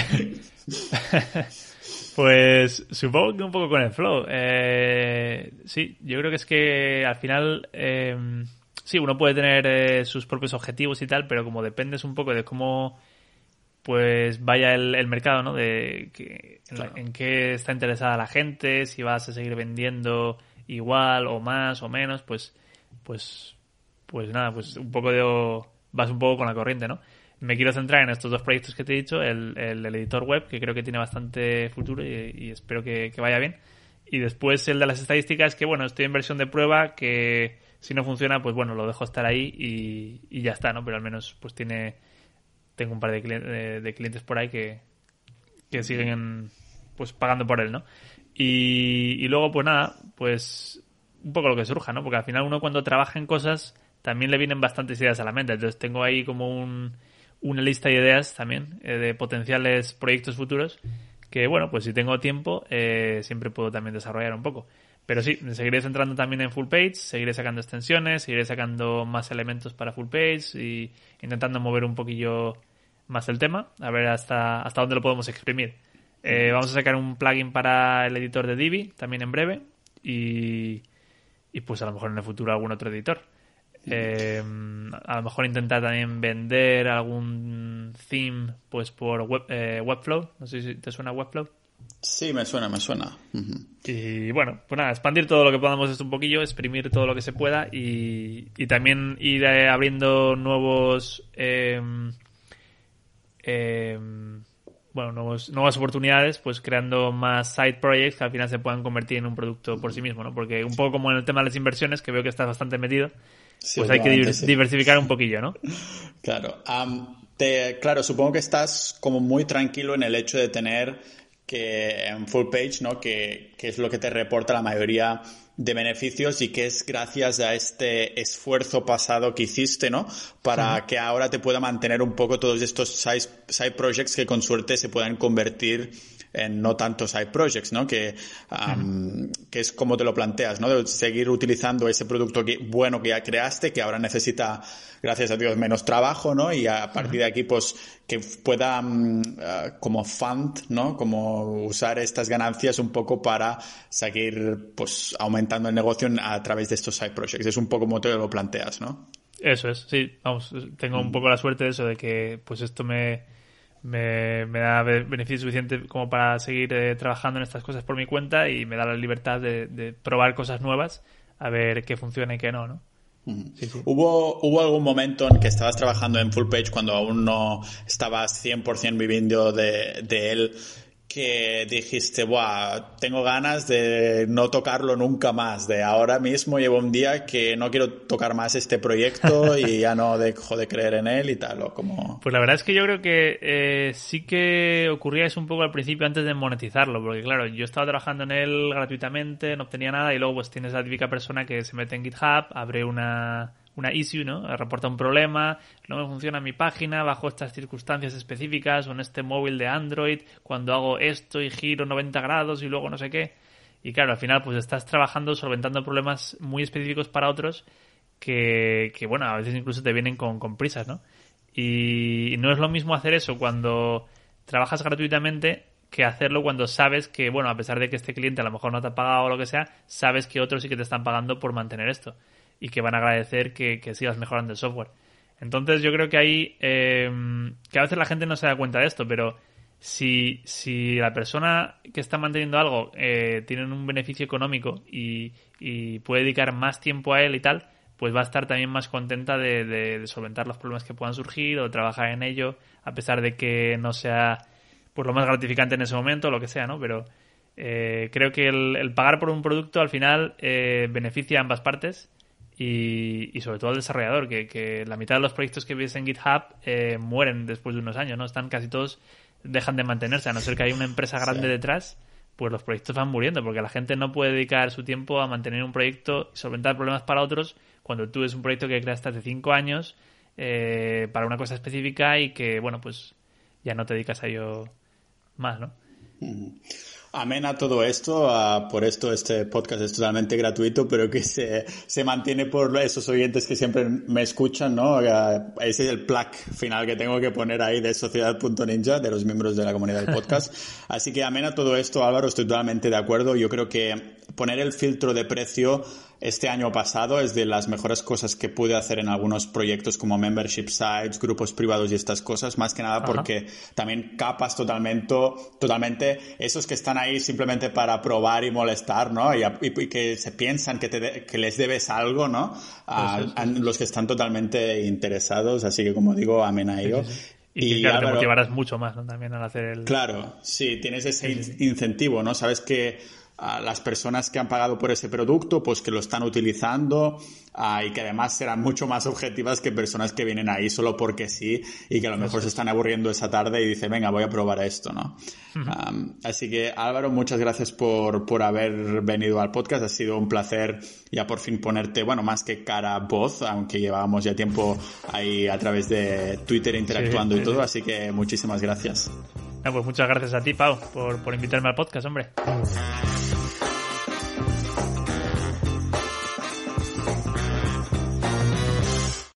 pues supongo que un poco con el flow. Eh, sí, yo creo que es que al final, eh, sí, uno puede tener eh, sus propios objetivos y tal, pero como dependes un poco de cómo pues vaya el, mercado, ¿no? De que, en, qué está interesada la gente, si vas a seguir vendiendo igual o más o menos, pues, pues, pues nada, pues un poco de vas un poco con la corriente, ¿no? Me quiero centrar en estos dos proyectos que te he dicho, el, el, editor web, que creo que tiene bastante futuro y, espero que, vaya bien. Y después el de las estadísticas, que bueno, estoy en versión de prueba, que si no funciona, pues bueno, lo dejo estar ahí y, ya está, ¿no? Pero al menos pues tiene, tengo un par de, clientes, de clientes por ahí que, que siguen pues pagando por él, ¿no? Y, y luego pues nada, pues un poco lo que surja, ¿no? Porque al final uno cuando trabaja en cosas también le vienen bastantes ideas a la mente. Entonces tengo ahí como un una lista de ideas también eh, de potenciales proyectos futuros que, bueno, pues si tengo tiempo, eh, siempre puedo también desarrollar un poco. Pero sí, me seguiré centrando también en full page, seguiré sacando extensiones, seguiré sacando más elementos para full page y intentando mover un poquillo más el tema, a ver hasta, hasta dónde lo podemos exprimir. Eh, vamos a sacar un plugin para el editor de Divi también en breve y, y pues a lo mejor en el futuro algún otro editor. Eh, a lo mejor intentar también vender algún theme pues por web, eh, Webflow. No sé si te suena Webflow. Sí, me suena, me suena. Y bueno, pues nada, expandir todo lo que podamos esto un poquillo, exprimir todo lo que se pueda y, y también ir eh, abriendo nuevos... Em, em, bueno, nuevos, nuevas oportunidades, pues creando más side projects que al final se puedan convertir en un producto por sí mismo, ¿no? Porque un poco como en el tema de las inversiones, que veo que estás bastante metido, pues hay que diversificar un poquillo, ¿no? Claro. te, claro, supongo que estás como muy tranquilo en el hecho de tener que en full page, ¿no? Que, que es lo que te reporta la mayoría de beneficios y que es gracias a este esfuerzo pasado que hiciste, ¿no? Para que ahora te pueda mantener un poco todos estos side, side projects que con suerte se puedan convertir en no tantos side projects, ¿no? Que, que es como te lo planteas, ¿no? De seguir utilizando ese producto que, bueno que ya creaste, que ahora necesita, gracias a Dios, menos trabajo, ¿no? Y a partir de aquí, pues, que pueda mm, ah, como fund, ¿no? Como usar estas ganancias un poco para seguir, pues, aumentando el negocio a través de estos side projects. Es un poco como te lo planteas, ¿no? Eso es, sí. Vamos, tengo un poco la suerte de eso, de que, pues, esto me me, me da beneficio suficiente como para seguir eh, trabajando en estas cosas por mi cuenta y me da la libertad de, probar cosas nuevas a ver qué funciona y qué no, ¿no? ¿Hubo, ¿Hubo algún momento en que estabas trabajando en Full Page cuando aún no estabas 100% viviendo de, de él que dijiste, Buah, tengo ganas de no tocarlo nunca más, de ahora mismo llevo un día que no quiero tocar más este proyecto y ya no dejo de creer en él y tal, o como... Pues la verdad es que yo creo que eh, sí que ocurría eso un poco al principio antes de monetizarlo, porque claro, yo estaba trabajando en él gratuitamente, no obtenía nada y luego pues tienes la típica persona que se mete en GitHub, abre una una issue, ¿no? Reporta un problema, no me funciona mi página bajo estas circunstancias específicas o en este móvil de Android cuando hago esto y giro 90 grados y luego no sé qué. Y claro, al final pues estás trabajando solventando problemas muy específicos para otros que, que bueno, a veces incluso te vienen con, con prisas, ¿no? Y no es lo mismo hacer eso cuando trabajas gratuitamente que hacerlo cuando sabes que, bueno, a pesar de que este cliente a lo mejor no te ha pagado o lo que sea, sabes que otros sí que te están pagando por mantener esto y que van a agradecer que, sigas mejorando el software. Entonces yo creo que ahí, em, que a veces la gente no se da cuenta de esto, pero si, si la persona que está manteniendo algo eh, tiene un beneficio económico y, puede dedicar más tiempo a él y tal, pues va a estar también más contenta de, solventar los problemas que puedan surgir o trabajar en ello, a pesar de que no sea pues lo más gratificante en ese momento, lo que sea, ¿no? Pero eh, creo que el, pagar por un producto al final eh, beneficia a ambas partes y, sobre todo al desarrollador, que, la mitad de los proyectos que ves en GitHub eh, mueren después de unos años, ¿no? Están casi todos, dejan de mantenerse, a no ser que haya una empresa grande detrás, pues los proyectos van muriendo, porque la gente no puede dedicar su tiempo a mantener un proyecto y solventar problemas para otros cuando tú es un proyecto que creaste hace cinco años eh, para una cosa específica y que, bueno, pues ya no te dedicas a ello más, ¿no? Amén a todo esto, por esto este podcast es totalmente gratuito, pero que se, se mantiene por esos oyentes que siempre me escuchan, ¿no? Ese es el plug final que tengo que poner ahí de Sociedad.ninja, de los miembros de la comunidad del podcast. Así que amén a todo esto, Álvaro, estoy totalmente de acuerdo. Yo creo que poner el filtro de precio este año pasado es de las mejores cosas que pude hacer en algunos proyectos como membership sites, grupos privados y estas cosas, más que nada porque también capas totalmente, totalmente esos que están ahí simplemente para probar y molestar, ¿no? Y, que se piensan que, que les debes algo, ¿no? A, los que están totalmente interesados, así que como digo, amén a ello. Y, claro, te motivarás mucho más ¿no? también al hacer el... Claro, sí, tienes ese incentivo, ¿no? Sabes que a las personas que han pagado por ese producto, pues que lo están utilizando ah, y que además serán mucho más objetivas que personas que vienen ahí solo porque sí y que a lo mejor se están aburriendo esa tarde y dicen, venga, voy a probar esto, ¿no? así que Álvaro, muchas gracias por, por haber venido al podcast. Ha sido un placer ya por fin ponerte, bueno, más que cara voz, aunque llevábamos ya tiempo ahí a través de Twitter interactuando y todo, así que muchísimas gracias. pues muchas gracias a ti, Pau, por, por invitarme al podcast, hombre.